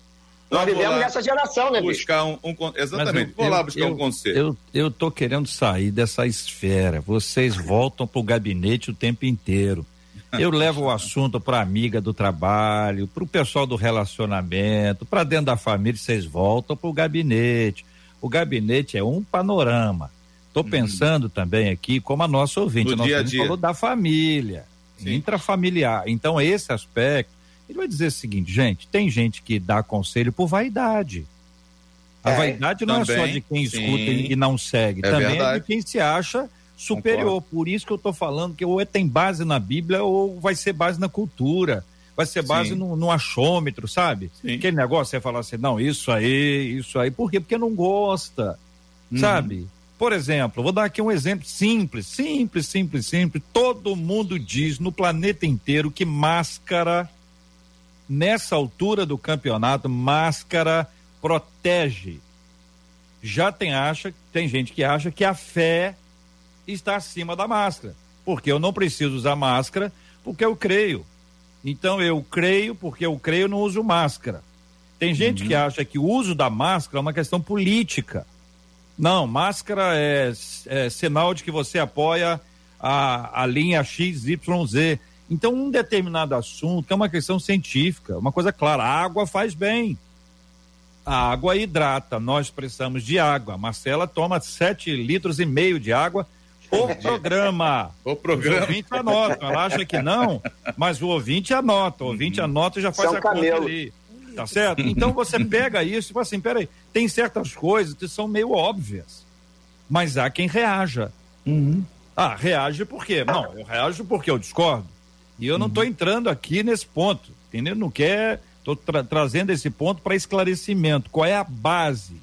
Então, Nós vivemos nessa geração, né, buscar um, um, Exatamente, eu, vou lá buscar eu, um conselho. Eu, eu tô querendo sair dessa esfera. Vocês voltam pro gabinete o tempo inteiro. Eu levo o assunto para amiga do trabalho, para o pessoal do relacionamento, para dentro da família, vocês voltam para o gabinete. O gabinete é um panorama. Estou uhum. pensando também aqui como a nossa ouvinte, a nossa dia dia. falou da família, Sim. intrafamiliar. Então, esse aspecto, ele vai dizer o seguinte, gente, tem gente que dá conselho por vaidade. A é, vaidade não também, é só de quem sim, escuta e não segue, é também verdade. é de quem se acha superior. Concordo. Por isso que eu estou falando que ou é tem base na Bíblia ou vai ser base na cultura. Vai ser base no, no, achômetro, sabe? Sim. Aquele negócio, você falar assim, não, isso aí, isso aí. Por quê? Porque não gosta, uhum. sabe? Por exemplo, vou dar aqui um exemplo simples, simples, simples, simples. Todo mundo diz no planeta inteiro que máscara, nessa altura do campeonato, máscara protege. Já tem acha, tem gente que acha que a fé está acima da máscara, porque eu não preciso usar máscara, porque eu creio. Então eu creio porque eu creio, não uso máscara. Tem gente uhum. que acha que o uso da máscara é uma questão política. Não, máscara é, é sinal de que você apoia a, a linha XYZ. Então, um determinado assunto é uma questão científica, uma coisa clara. A água faz bem. A água hidrata. Nós precisamos de água. A Marcela toma sete litros e meio de água o programa. O programa. O ouvinte anota. Ela acha que não, mas o ouvinte anota. O ouvinte anota e já faz São a camelo. conta ali. Tá certo? Então você pega isso e fala assim: peraí, tem certas coisas que são meio óbvias, mas há quem reaja. Uhum. Ah, reage por quê? Não, eu reajo porque eu discordo. E eu não estou uhum. entrando aqui nesse ponto, entendeu? Não quer. Estou tra trazendo esse ponto para esclarecimento. Qual é a base?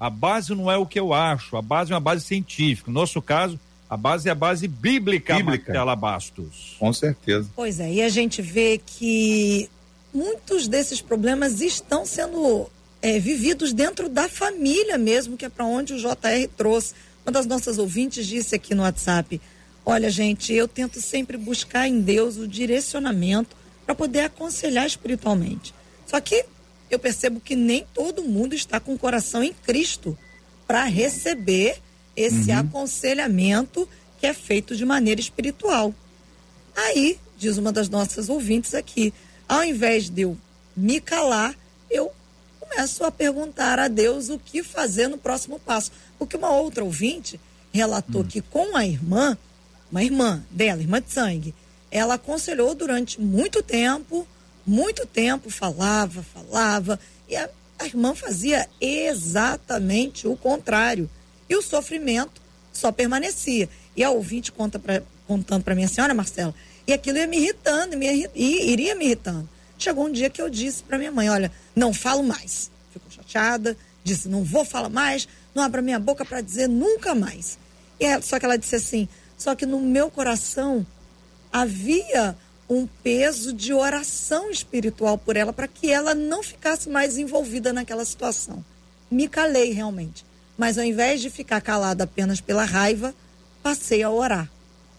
A base não é o que eu acho, a base é uma base científica. No nosso caso, a base é a base bíblica, bíblica. Marcela Bastos. Com certeza. Pois é, e a gente vê que muitos desses problemas estão sendo é, vividos dentro da família mesmo, que é para onde o JR trouxe. Uma das nossas ouvintes disse aqui no WhatsApp: Olha, gente, eu tento sempre buscar em Deus o direcionamento para poder aconselhar espiritualmente. Só que eu percebo que nem todo mundo está com o coração em Cristo para receber esse uhum. aconselhamento que é feito de maneira espiritual. Aí, diz uma das nossas ouvintes aqui, ao invés de eu me calar, eu começo a perguntar a Deus o que fazer no próximo passo. Porque uma outra ouvinte relatou hum. que com a irmã, uma irmã dela, irmã de sangue, ela aconselhou durante muito tempo, muito tempo, falava, falava, e a, a irmã fazia exatamente o contrário. E o sofrimento só permanecia. E a ouvinte conta pra, contando para minha senhora, Marcela, e aquilo ia me irritando, me iria me irritando. Chegou um dia que eu disse para minha mãe: Olha, não falo mais. Ficou chateada, disse: Não vou falar mais, não abra minha boca para dizer nunca mais. E só que ela disse assim: Só que no meu coração havia um peso de oração espiritual por ela para que ela não ficasse mais envolvida naquela situação. Me calei realmente. Mas ao invés de ficar calada apenas pela raiva, passei a orar.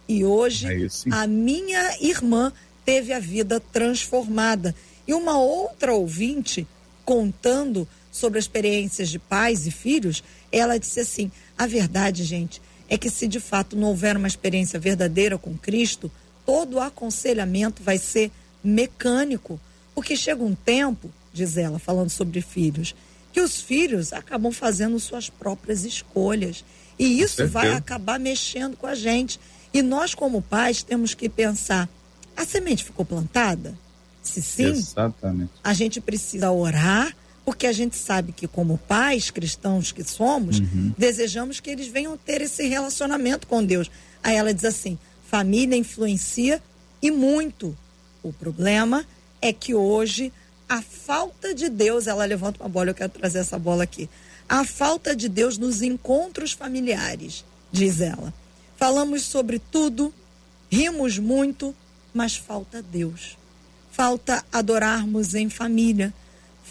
E hoje a minha irmã teve a vida transformada. E uma outra ouvinte contando sobre experiências de pais e filhos, ela disse assim: a verdade, gente, é que se de fato não houver uma experiência verdadeira com Cristo, todo o aconselhamento vai ser mecânico. Porque chega um tempo, diz ela, falando sobre filhos, que os filhos acabam fazendo suas próprias escolhas. E isso vai acabar mexendo com a gente. E nós, como pais, temos que pensar: a semente ficou plantada? Se sim, Exatamente. a gente precisa orar, porque a gente sabe que, como pais cristãos que somos, uhum. desejamos que eles venham ter esse relacionamento com Deus. Aí ela diz assim: família influencia e muito. O problema é que hoje a falta de Deus, ela levanta uma bola, eu quero trazer essa bola aqui. A falta de Deus nos encontros familiares, diz ela. Falamos sobre tudo, rimos muito, mas falta Deus. Falta adorarmos em família.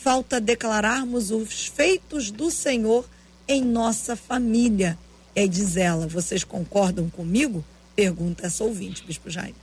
Falta declararmos os feitos do Senhor em nossa família. E aí diz ela: vocês concordam comigo? Pergunta essa ouvinte, Bispo Jaime.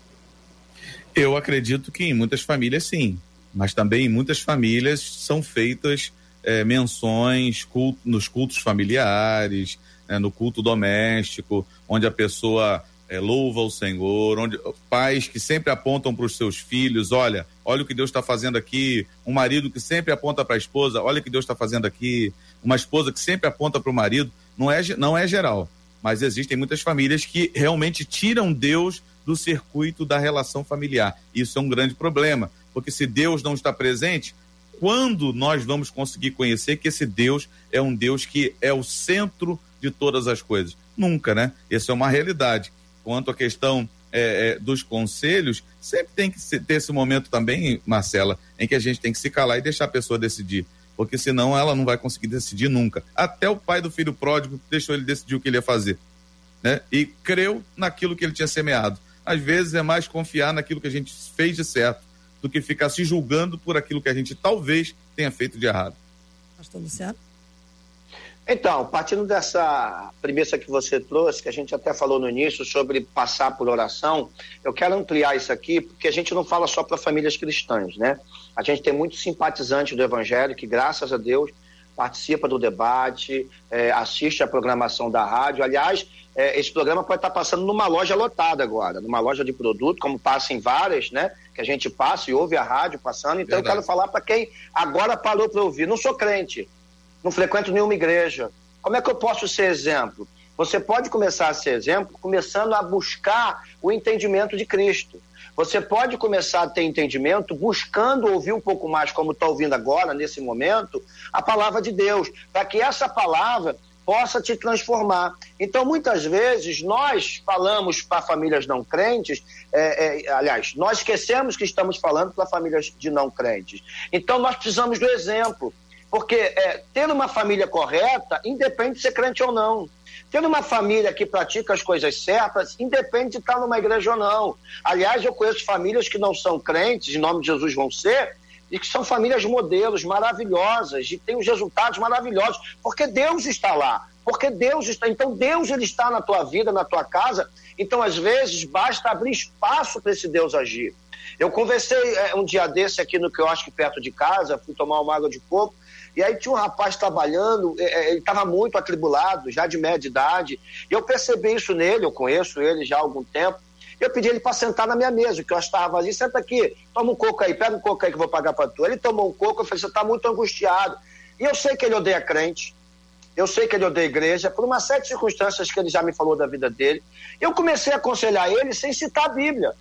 Eu acredito que em muitas famílias sim, mas também em muitas famílias são feitas é, menções culto, nos cultos familiares, né, no culto doméstico, onde a pessoa é, louva o Senhor, onde pais que sempre apontam para os seus filhos, olha, olha o que Deus está fazendo aqui, um marido que sempre aponta para a esposa, olha o que Deus está fazendo aqui, uma esposa que sempre aponta para o marido, não é, não é geral, mas existem muitas famílias que realmente tiram Deus do circuito da relação familiar. Isso é um grande problema, porque se Deus não está presente, quando nós vamos conseguir conhecer que esse Deus é um Deus que é o centro de todas as coisas. Nunca, né? Essa é uma realidade. Quanto à questão é, é, dos conselhos, sempre tem que ter esse momento também, Marcela, em que a gente tem que se calar e deixar a pessoa decidir. porque senão ela não vai conseguir decidir nunca. Até o pai do filho pródigo deixou ele decidir o que ele ia fazer, né? E creu naquilo que ele tinha semeado. Às vezes é mais confiar naquilo que a gente fez de certo do que ficar se julgando por aquilo que a gente talvez tenha feito de errado. Pastor Luciano? Então, partindo dessa premissa que você trouxe, que a gente até falou no início sobre passar por oração, eu quero ampliar isso aqui, porque a gente não fala só para famílias cristãs, né? A gente tem muitos simpatizantes do Evangelho que, graças a Deus, participa do debate, é, assiste a programação da rádio. Aliás, é, esse programa pode estar passando numa loja lotada agora, numa loja de produto, como passa em várias, né? Que a gente passa e ouve a rádio passando. Então, Verdade. eu quero falar para quem agora parou para ouvir. Não sou crente não frequento nenhuma igreja. Como é que eu posso ser exemplo? Você pode começar a ser exemplo começando a buscar o entendimento de Cristo. Você pode começar a ter entendimento buscando ouvir um pouco mais, como está ouvindo agora, nesse momento, a palavra de Deus, para que essa palavra possa te transformar. Então, muitas vezes, nós falamos para famílias não crentes, é, é, aliás, nós esquecemos que estamos falando para famílias de não crentes. Então, nós precisamos do exemplo. Porque é, tendo uma família correta, independe de ser crente ou não. Tendo uma família que pratica as coisas certas, independe de estar numa igreja ou não. Aliás, eu conheço famílias que não são crentes, em nome de Jesus vão ser, e que são famílias modelos maravilhosas, e têm os resultados maravilhosos, porque Deus está lá. Porque Deus está. Então, Deus ele está na tua vida, na tua casa. Então, às vezes, basta abrir espaço para esse Deus agir. Eu conversei é, um dia desse aqui no que eu acho que perto de casa, fui tomar uma água de coco, e aí tinha um rapaz trabalhando, é, é, ele estava muito atribulado, já de média idade. E eu percebi isso nele, eu conheço ele já há algum tempo. Eu pedi ele para sentar na minha mesa, que eu estava ali, senta aqui, toma um coco aí, pega um coco aí que eu vou pagar para tu. Ele tomou um coco, eu falei, você está muito angustiado. E eu sei que ele odeia crente, eu sei que ele odeia igreja, por uma série de circunstâncias que ele já me falou da vida dele. Eu comecei a aconselhar ele sem citar a Bíblia.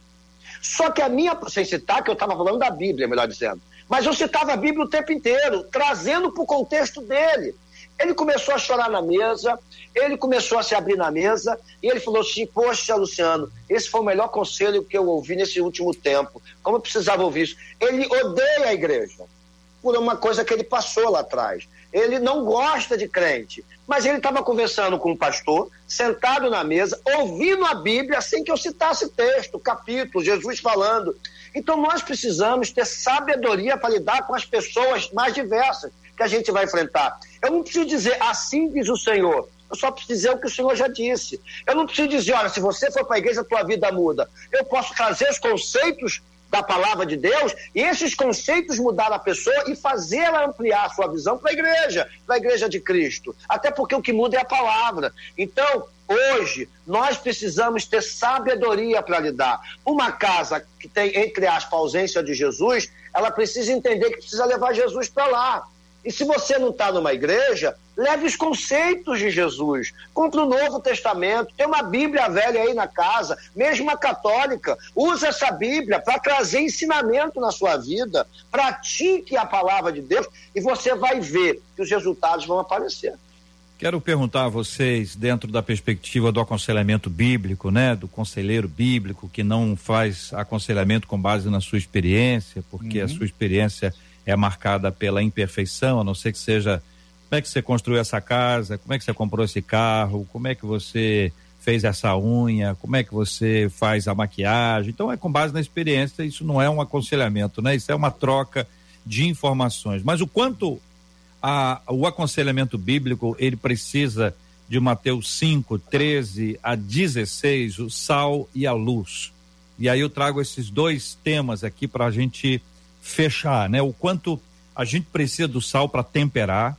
Só que a minha, sem citar, que eu estava falando da Bíblia, melhor dizendo. Mas eu citava a Bíblia o tempo inteiro, trazendo para o contexto dele. Ele começou a chorar na mesa, ele começou a se abrir na mesa, e ele falou assim: Poxa, Luciano, esse foi o melhor conselho que eu ouvi nesse último tempo. Como eu precisava ouvir isso? Ele odeia a igreja, por uma coisa que ele passou lá atrás. Ele não gosta de crente, mas ele estava conversando com o um pastor, sentado na mesa, ouvindo a Bíblia sem que eu citasse texto, capítulo, Jesus falando. Então nós precisamos ter sabedoria para lidar com as pessoas mais diversas que a gente vai enfrentar. Eu não preciso dizer assim diz o Senhor. Eu só preciso dizer o que o Senhor já disse. Eu não preciso dizer, olha, se você for para a igreja, a tua vida muda. Eu posso trazer os conceitos da palavra de Deus e esses conceitos mudar a pessoa e fazê-la ampliar a sua visão para a igreja, para a igreja de Cristo. Até porque o que muda é a palavra. Então, hoje, nós precisamos ter sabedoria para lidar. Uma casa que tem, entre aspas, ausência de Jesus, ela precisa entender que precisa levar Jesus para lá. E se você não está numa igreja, leve os conceitos de Jesus. Compre o Novo Testamento, tem uma Bíblia velha aí na casa, mesmo a católica. Use essa Bíblia para trazer ensinamento na sua vida. Pratique a palavra de Deus e você vai ver que os resultados vão aparecer. Quero perguntar a vocês, dentro da perspectiva do aconselhamento bíblico, né, do conselheiro bíblico que não faz aconselhamento com base na sua experiência, porque uhum. a sua experiência é marcada pela imperfeição, a não ser que seja como é que você construiu essa casa, como é que você comprou esse carro, como é que você fez essa unha, como é que você faz a maquiagem. Então é com base na experiência, isso não é um aconselhamento, né? Isso é uma troca de informações. Mas o quanto a, o aconselhamento bíblico, ele precisa de Mateus 5, 13 a 16, o sal e a luz. E aí eu trago esses dois temas aqui para a gente fechar, né? O quanto a gente precisa do sal para temperar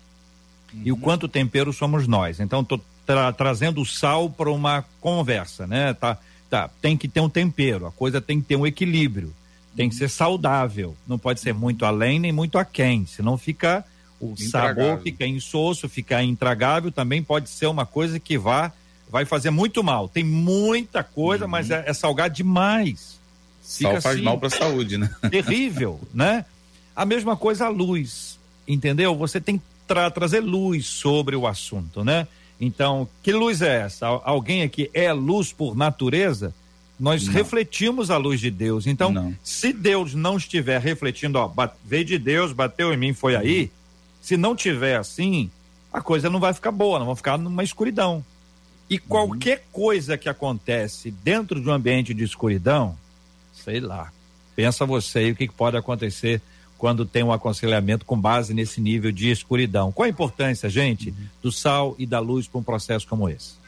uhum. e o quanto tempero somos nós. Então, tô tra trazendo o sal para uma conversa, né? Tá, tá, tem que ter um tempero, a coisa tem que ter um equilíbrio, tem uhum. que ser saudável, não pode ser muito além nem muito aquém, senão fica o intragável. sabor fica insosso, fica intragável, também pode ser uma coisa que vá vai fazer muito mal. Tem muita coisa, uhum. mas é, é salgar demais. Sal faz assim, mal para a saúde, né? Terrível, né? A mesma coisa a luz, entendeu? Você tem que tra trazer luz sobre o assunto, né? Então, que luz é essa? Alguém aqui é luz por natureza? Nós não. refletimos a luz de Deus. Então, não. se Deus não estiver refletindo, ó, veio de Deus, bateu em mim, foi aí. Se não tiver assim, a coisa não vai ficar boa, não vai ficar numa escuridão. E uhum. qualquer coisa que acontece dentro de um ambiente de escuridão, sei lá. Pensa você aí o que pode acontecer quando tem um aconselhamento com base nesse nível de escuridão. Qual a importância, gente, do sal e da luz para um processo como esse?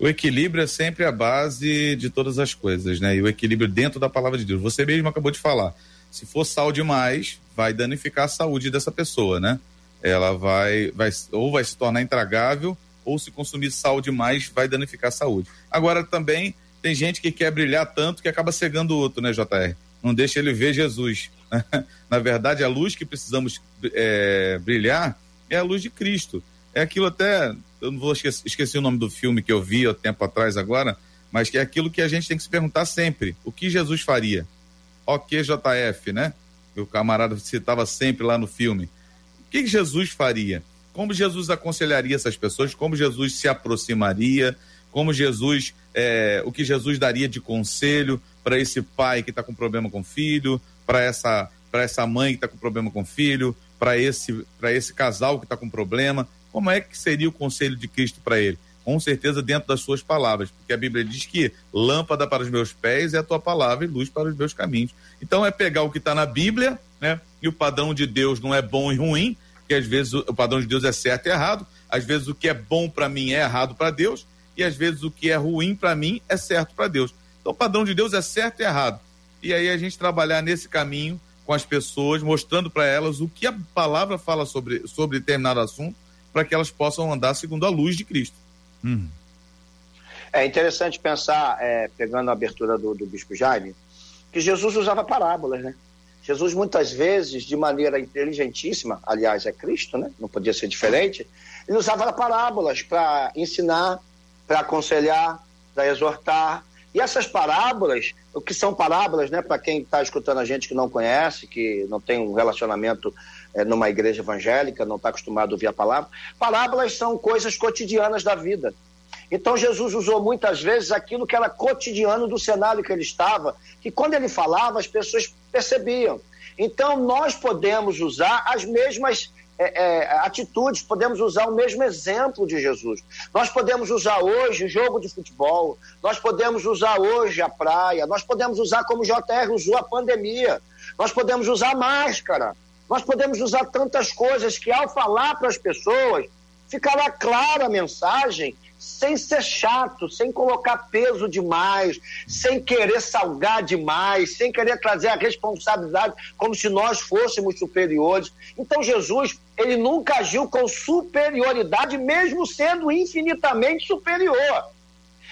O equilíbrio é sempre a base de todas as coisas, né? E o equilíbrio dentro da palavra de Deus. Você mesmo acabou de falar. Se for sal demais, vai danificar a saúde dessa pessoa, né? Ela vai, vai ou vai se tornar intragável, ou se consumir sal demais, vai danificar a saúde. Agora também tem gente que quer brilhar tanto que acaba cegando o outro, né, JR? Não deixa ele ver Jesus. Na verdade, a luz que precisamos é, brilhar é a luz de Cristo. É aquilo até eu não vou esquecer, esqueci o nome do filme que eu vi há tempo atrás agora, mas que é aquilo que a gente tem que se perguntar sempre: o que Jesus faria? Ok, JF, né? O camarada citava sempre lá no filme. O que Jesus faria? Como Jesus aconselharia essas pessoas? Como Jesus se aproximaria? Como Jesus, é, o que Jesus daria de conselho para esse pai que está com problema com o filho, para essa, essa mãe que está com problema com o filho, para esse, esse casal que está com problema? Como é que seria o conselho de Cristo para ele? Com certeza dentro das suas palavras, porque a Bíblia diz que lâmpada para os meus pés é a tua palavra e luz para os meus caminhos. Então é pegar o que está na Bíblia, né? E o padrão de Deus não é bom e ruim, que às vezes o padrão de Deus é certo e errado, às vezes o que é bom para mim é errado para Deus, e às vezes o que é ruim para mim é certo para Deus. Então o padrão de Deus é certo e errado. E aí a gente trabalhar nesse caminho com as pessoas, mostrando para elas o que a palavra fala sobre, sobre determinado assunto para que elas possam andar segundo a luz de Cristo. Hum. É interessante pensar, é, pegando a abertura do, do Bispo Jaime, que Jesus usava parábolas, né? Jesus muitas vezes, de maneira inteligentíssima, aliás, é Cristo, né? Não podia ser diferente. Ele usava parábolas para ensinar, para aconselhar, para exortar. E essas parábolas, o que são parábolas, né? Para quem está escutando a gente que não conhece, que não tem um relacionamento é, numa igreja evangélica, não está acostumado a ouvir a palavra. Parábolas são coisas cotidianas da vida. Então Jesus usou muitas vezes aquilo que era cotidiano do cenário que ele estava, que quando ele falava as pessoas percebiam. Então nós podemos usar as mesmas é, é, atitudes, podemos usar o mesmo exemplo de Jesus. Nós podemos usar hoje o jogo de futebol, nós podemos usar hoje a praia, nós podemos usar como o JR usou a pandemia, nós podemos usar máscara, nós podemos usar tantas coisas que, ao falar para as pessoas, ficará clara a mensagem, sem ser chato, sem colocar peso demais, sem querer salgar demais, sem querer trazer a responsabilidade como se nós fôssemos superiores. Então, Jesus, ele nunca agiu com superioridade, mesmo sendo infinitamente superior.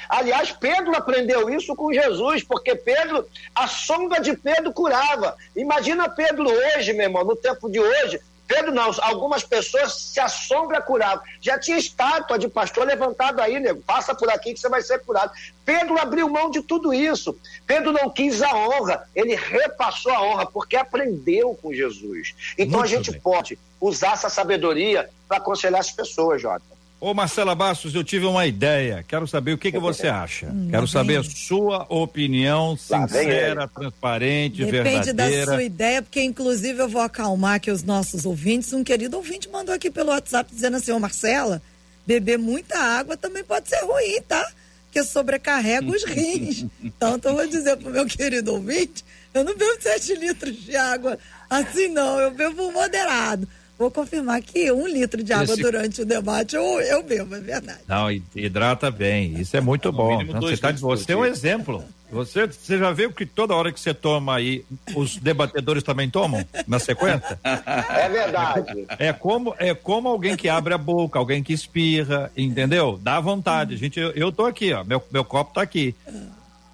Aliás, Pedro aprendeu isso com Jesus, porque Pedro, a sombra de Pedro curava. Imagina Pedro hoje, meu irmão, no tempo de hoje. Pedro não, algumas pessoas se a sombra curava. Já tinha estátua de pastor levantado aí, nego. Passa por aqui que você vai ser curado. Pedro abriu mão de tudo isso. Pedro não quis a honra, ele repassou a honra, porque aprendeu com Jesus. Então Muito a gente bem. pode usar essa sabedoria para aconselhar as pessoas, Jota. Ô Marcela Bastos, eu tive uma ideia. Quero saber o que, que você acha. Hum, Quero saber a sua opinião sincera, transparente, Depende verdadeira. Depende da sua ideia, porque inclusive eu vou acalmar aqui os nossos ouvintes. Um querido ouvinte mandou aqui pelo WhatsApp dizendo assim, ô Marcela, beber muita água também pode ser ruim, tá? Porque sobrecarrega os rins. então, então eu vou dizer pro meu querido ouvinte, eu não bebo sete litros de água assim não, eu bebo moderado. Vou confirmar que um litro de água Esse... durante o debate eu, eu bebo, é verdade. Não, hidrata bem, isso é muito bom. você, tá, você é um exemplo. Você, você já viu que toda hora que você toma aí, os debatedores também tomam na sequência? É verdade. É como, é como alguém que abre a boca, alguém que espirra, entendeu? Dá vontade. Gente, eu, eu tô aqui, ó. Meu, meu copo tá aqui.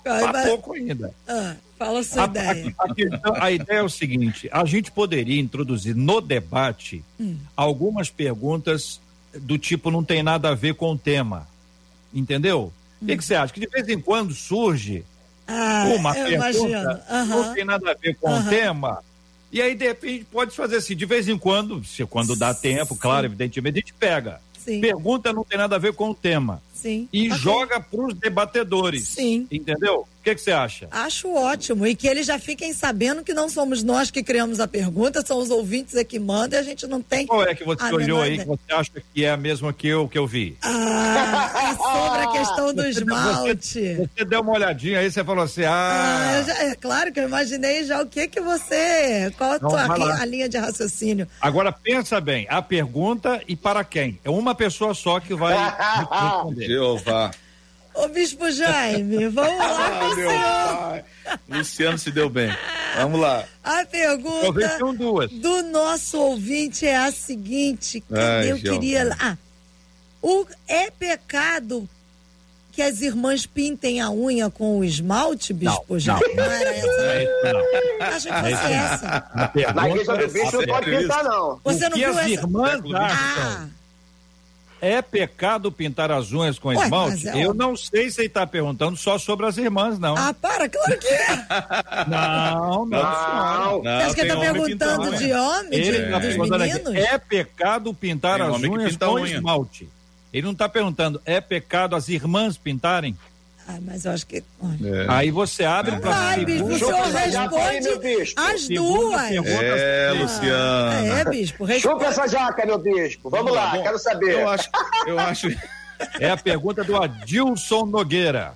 Tá pouco ainda. Ah, fala a sua a, ideia. A, a, a, ideia é o seguinte: a gente poderia introduzir no debate hum. algumas perguntas do tipo não tem nada a ver com o tema. Entendeu? O hum. que, que, você acha? Que de vez em quando surge ah, uma pergunta uhum. não tem nada a ver com uhum. o tema. E aí, de repente, pode fazer assim, de vez em quando, se quando dá tempo, Sim. claro, evidentemente, a gente pega. Sim. Pergunta não tem nada a ver com o tema. Sim. e Ok. joga para os debatedores. Sim. Entendeu? O que que você acha? Acho ótimo. E que eles já fiquem sabendo que não somos nós que criamos a pergunta, são os ouvintes é que mandam e a gente não tem. Qual é que você a olhou aí que você acha que é a mesma que eu que eu vi? Ah, é sobre a questão do Você- esmalte. Você deu uma olhadinha aí, você falou assim: Ah, ah, já- é claro que eu imaginei já o que que você. Qual a, tua, lá. a linha de raciocínio? agora pensa bem, a pergunta e para quem? É uma pessoa só que vai responder. Jeová. Ô, Bispo Jaime, vamos lá Ah, meu pai. Luciano se deu bem. Vamos lá. A pergunta do nosso ouvinte é a seguinte: cadê? Ai, eu Jeová. queria. Ah, o, é pecado que as irmãs pintem a unha com o esmalte, Bispo Não, Jaime? não. Não era É essa. isso não. Acho que fosse essa. Na igreja é do bicho não pode pintar, não. Você não que viu as essa? irmãs acham? Ah, É pecado pintar as unhas com Ué, esmalte? é Eu não sei se ele está perguntando só sobre as irmãs, não. ah, para, claro que é. Não, não. Não. Acha que ele tá homem perguntando de homem, de, Ele tá dos perguntando aqui, meninos? é pecado pintar Tem as unhas pinta com unha. esmalte. Ele não está perguntando, é pecado as irmãs pintarem? Ah, mas eu acho que. É. Aí você abre para Vai, bispo, o senhor Chupa responde bispo. as duas. É, Ah, Luciano. é, bispo, Chupa responde. essa jaca, meu bispo. Vamos lá, Bom, quero saber. Eu acho, eu acho. É a pergunta do Adilson Nogueira.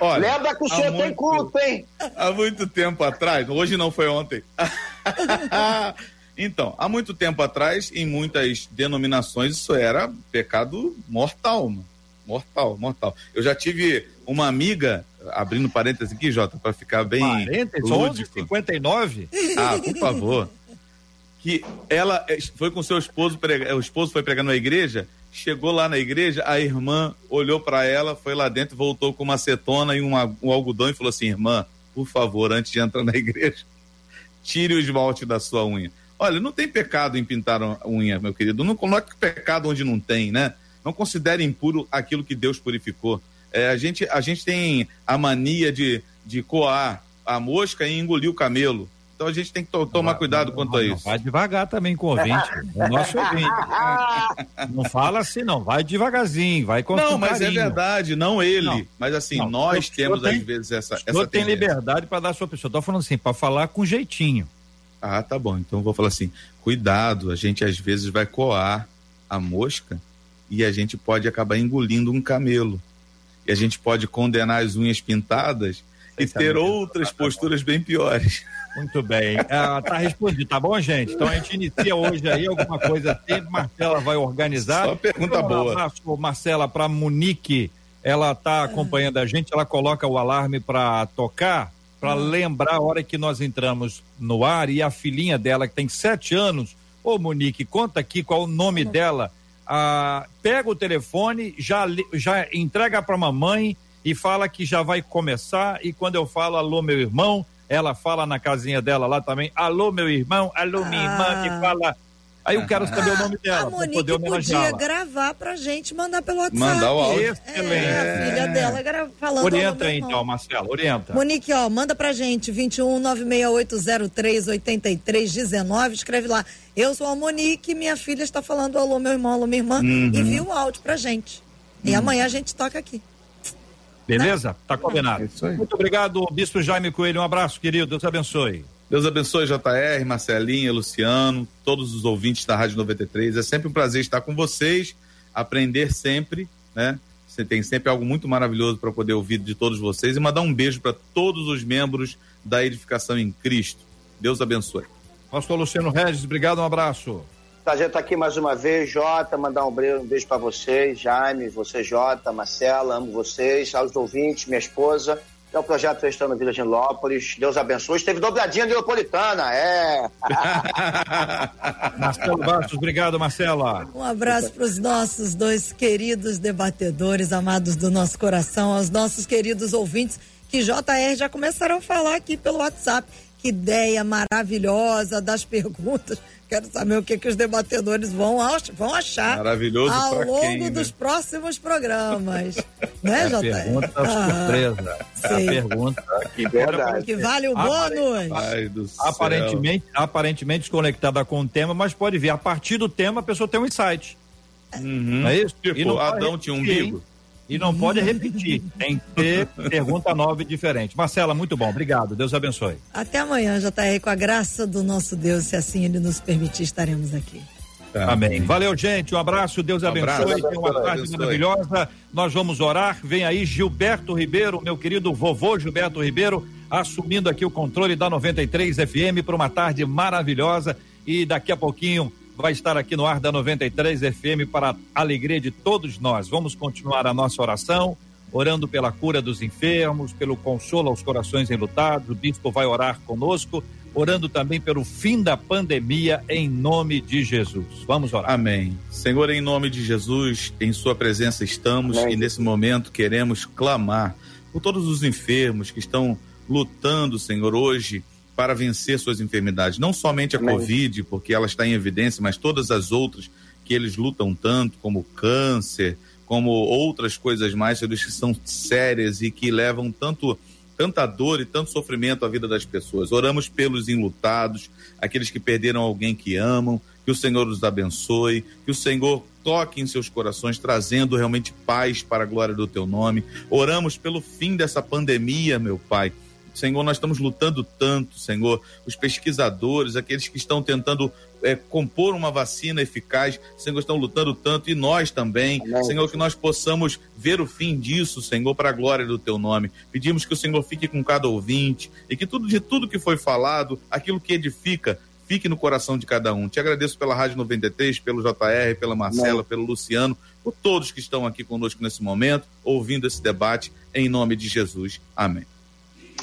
Olha, Lembra que o senhor tem culto, hein? Há muito tempo atrás, hoje não foi ontem. então, há muito tempo atrás, em muitas denominações, isso era pecado mortal, mano. Mortal, mortal. Eu já tive uma amiga, abrindo parênteses aqui, Jota, para ficar bem. 40, lúdico. 59? Ah, por favor. Que ela eh, foi com seu esposo pregar, o esposo foi pregar na igreja, chegou lá na igreja, a irmã olhou para ela, foi lá dentro, voltou com uma acetona e uma- um algodão e falou assim: "Irmã, por favor, antes de entrar na igreja, tire o esmalte da sua unha". Olha, não tem pecado em pintar a unha, meu querido. Não coloque pecado onde não tem, né? Não considere impuro aquilo que Deus purificou. É, a, gente, a gente tem a mania de, de coar a mosca e engolir o camelo. Então a gente tem que to- tomar cuidado quanto a Não, isso. Vai devagar também com o ouvinte. É o nosso ouvinte. Não fala assim, não. Vai devagarzinho, vai com Não, mas é carinho. verdade, não ele. Não. Mas assim, Não, nós temos tem- às vezes essa, essa tem tendência. liberdade para dar a sua pessoa. Tô falando assim, para falar com jeitinho. Ah, tá bom. Então eu vou falar assim: cuidado, a gente às vezes vai coar a mosca e a gente pode acabar engolindo um camelo. E a gente pode condenar as unhas pintadas e sabe ter outras posturas bem piores. Muito bem. Ah, tá respondido, tá bom, gente? Então a gente inicia hoje aí alguma coisa assim, Marcela vai organizar. Só pergunta Então, Um boa. abraço, Marcela, para Monique. Ela tá acompanhando a gente, ela coloca o alarme para tocar, para lembrar a hora que nós entramos no ar e a filhinha dela, que tem sete anos. Ô, Monique, conta aqui qual o nome dela. Ah, pega o telefone, já, já entrega para mamãe e fala que já vai começar. E quando eu falo alô, meu irmão, ela fala na casinha dela lá também, alô, meu irmão, alô, minha irmã, Ah. que fala. Aí eu quero saber o nome A dela, para Monique poder podia gravar pra gente, mandar pelo WhatsApp. Mandar o áudio. É, Excelente. a filha dela gra... falando. Orienta "Alô, meu aí, irmão". então, Marcelo, orienta. Monique, ó, manda pra gente, 21 96803 8319, escreve lá. Eu sou a Monique, minha filha está falando alô, meu irmão, alô, minha irmã. Uhum. Envia o áudio pra gente. E amanhã a gente toca aqui. Beleza? Tá combinado. É isso aí. Muito obrigado, Bispo Jaime Coelho. Um abraço, querido. Deus abençoe. Deus abençoe JR, Marcelinha, Luciano, todos os ouvintes da Rádio 93. É sempre um prazer estar com vocês, aprender sempre, né? Você tem sempre algo muito maravilhoso para poder ouvir de todos vocês e mandar um beijo para todos os membros da edificação em Cristo. Deus abençoe. Pastor Luciano Regis, obrigado, um abraço. Prazer estar aqui mais uma vez, Jota, mandar um beijo, um beijo para vocês, Jaime, você, Jota, Marcela, amo vocês, aos ouvintes, minha esposa. É o projeto Festando Vila de Nilópolis. Deus abençoe. Esteve dobradinha neopolitana, é. Marcelo Bastos, obrigado, Marcela. Um abraço para os nossos dois queridos debatedores, amados do nosso coração, aos nossos queridos ouvintes, que JR já começaram a falar aqui pelo WhatsApp. Que ideia maravilhosa das perguntas. Quero saber o que, que os debatedores vão, vão achar Maravilhoso ao longo quem, né? dos próximos programas. né, É a JR? pergunta Ah, surpresa. É a sei. pergunta que Verdade. que vale o Apare- bônus. Aparentemente, aparentemente desconectada com o tema, mas pode ver, a partir do tema a pessoa tem um insight. Uhum. Não é isso? Tipo, e Adão tinha um umbigo. E não pode repetir. Tem que ter pergunta nova e diferente. Marcela, muito bom. Obrigado. Deus abençoe. Até amanhã, JR. Com a graça do nosso Deus, se assim ele nos permitir, estaremos aqui. Tá. Amém. Valeu, gente. Um abraço. Deus um abençoe. Tenha uma tarde abençoe. maravilhosa. Nós vamos orar. Vem aí Gilberto Ribeiro, meu querido vovô Gilberto Ribeiro, assumindo aqui o controle da 93 FM para uma tarde maravilhosa. E daqui a pouquinho vai estar aqui no ar da 93 FM para a alegria de todos nós. Vamos continuar a nossa oração, orando pela cura dos enfermos, pelo consolo aos corações enlutados. O bispo vai orar conosco, orando também pelo fim da pandemia em nome de Jesus. Vamos orar. Amém. Senhor, em nome de Jesus, em sua presença estamos Amém. e nesse momento queremos clamar por todos os enfermos que estão lutando, Senhor, hoje para vencer suas enfermidades. Não somente a Amém. Covid, porque ela está em evidência, mas todas as outras que eles lutam tanto, como câncer, como outras coisas mais, que são sérias e que levam tanto tanta dor e tanto sofrimento à vida das pessoas. Oramos pelos enlutados, aqueles que perderam alguém que amam, que o Senhor os abençoe, que o Senhor toque em seus corações, trazendo realmente paz para a glória do teu nome. Oramos pelo fim dessa pandemia, meu Pai Senhor, nós estamos lutando tanto, Senhor. Os pesquisadores, aqueles que estão tentando é, compor uma vacina eficaz, Senhor, estão lutando tanto e nós também. Amém. Senhor, que nós possamos ver o fim disso, Senhor, para a glória do Teu nome. Pedimos que o Senhor fique com cada ouvinte e que tudo de tudo que foi falado, aquilo que edifica, fique no coração de cada um. Te agradeço pela Rádio 93, pelo JR, pela Marcela, Amém. pelo Luciano, por todos que estão aqui conosco nesse momento, ouvindo esse debate, em nome de Jesus. Amém.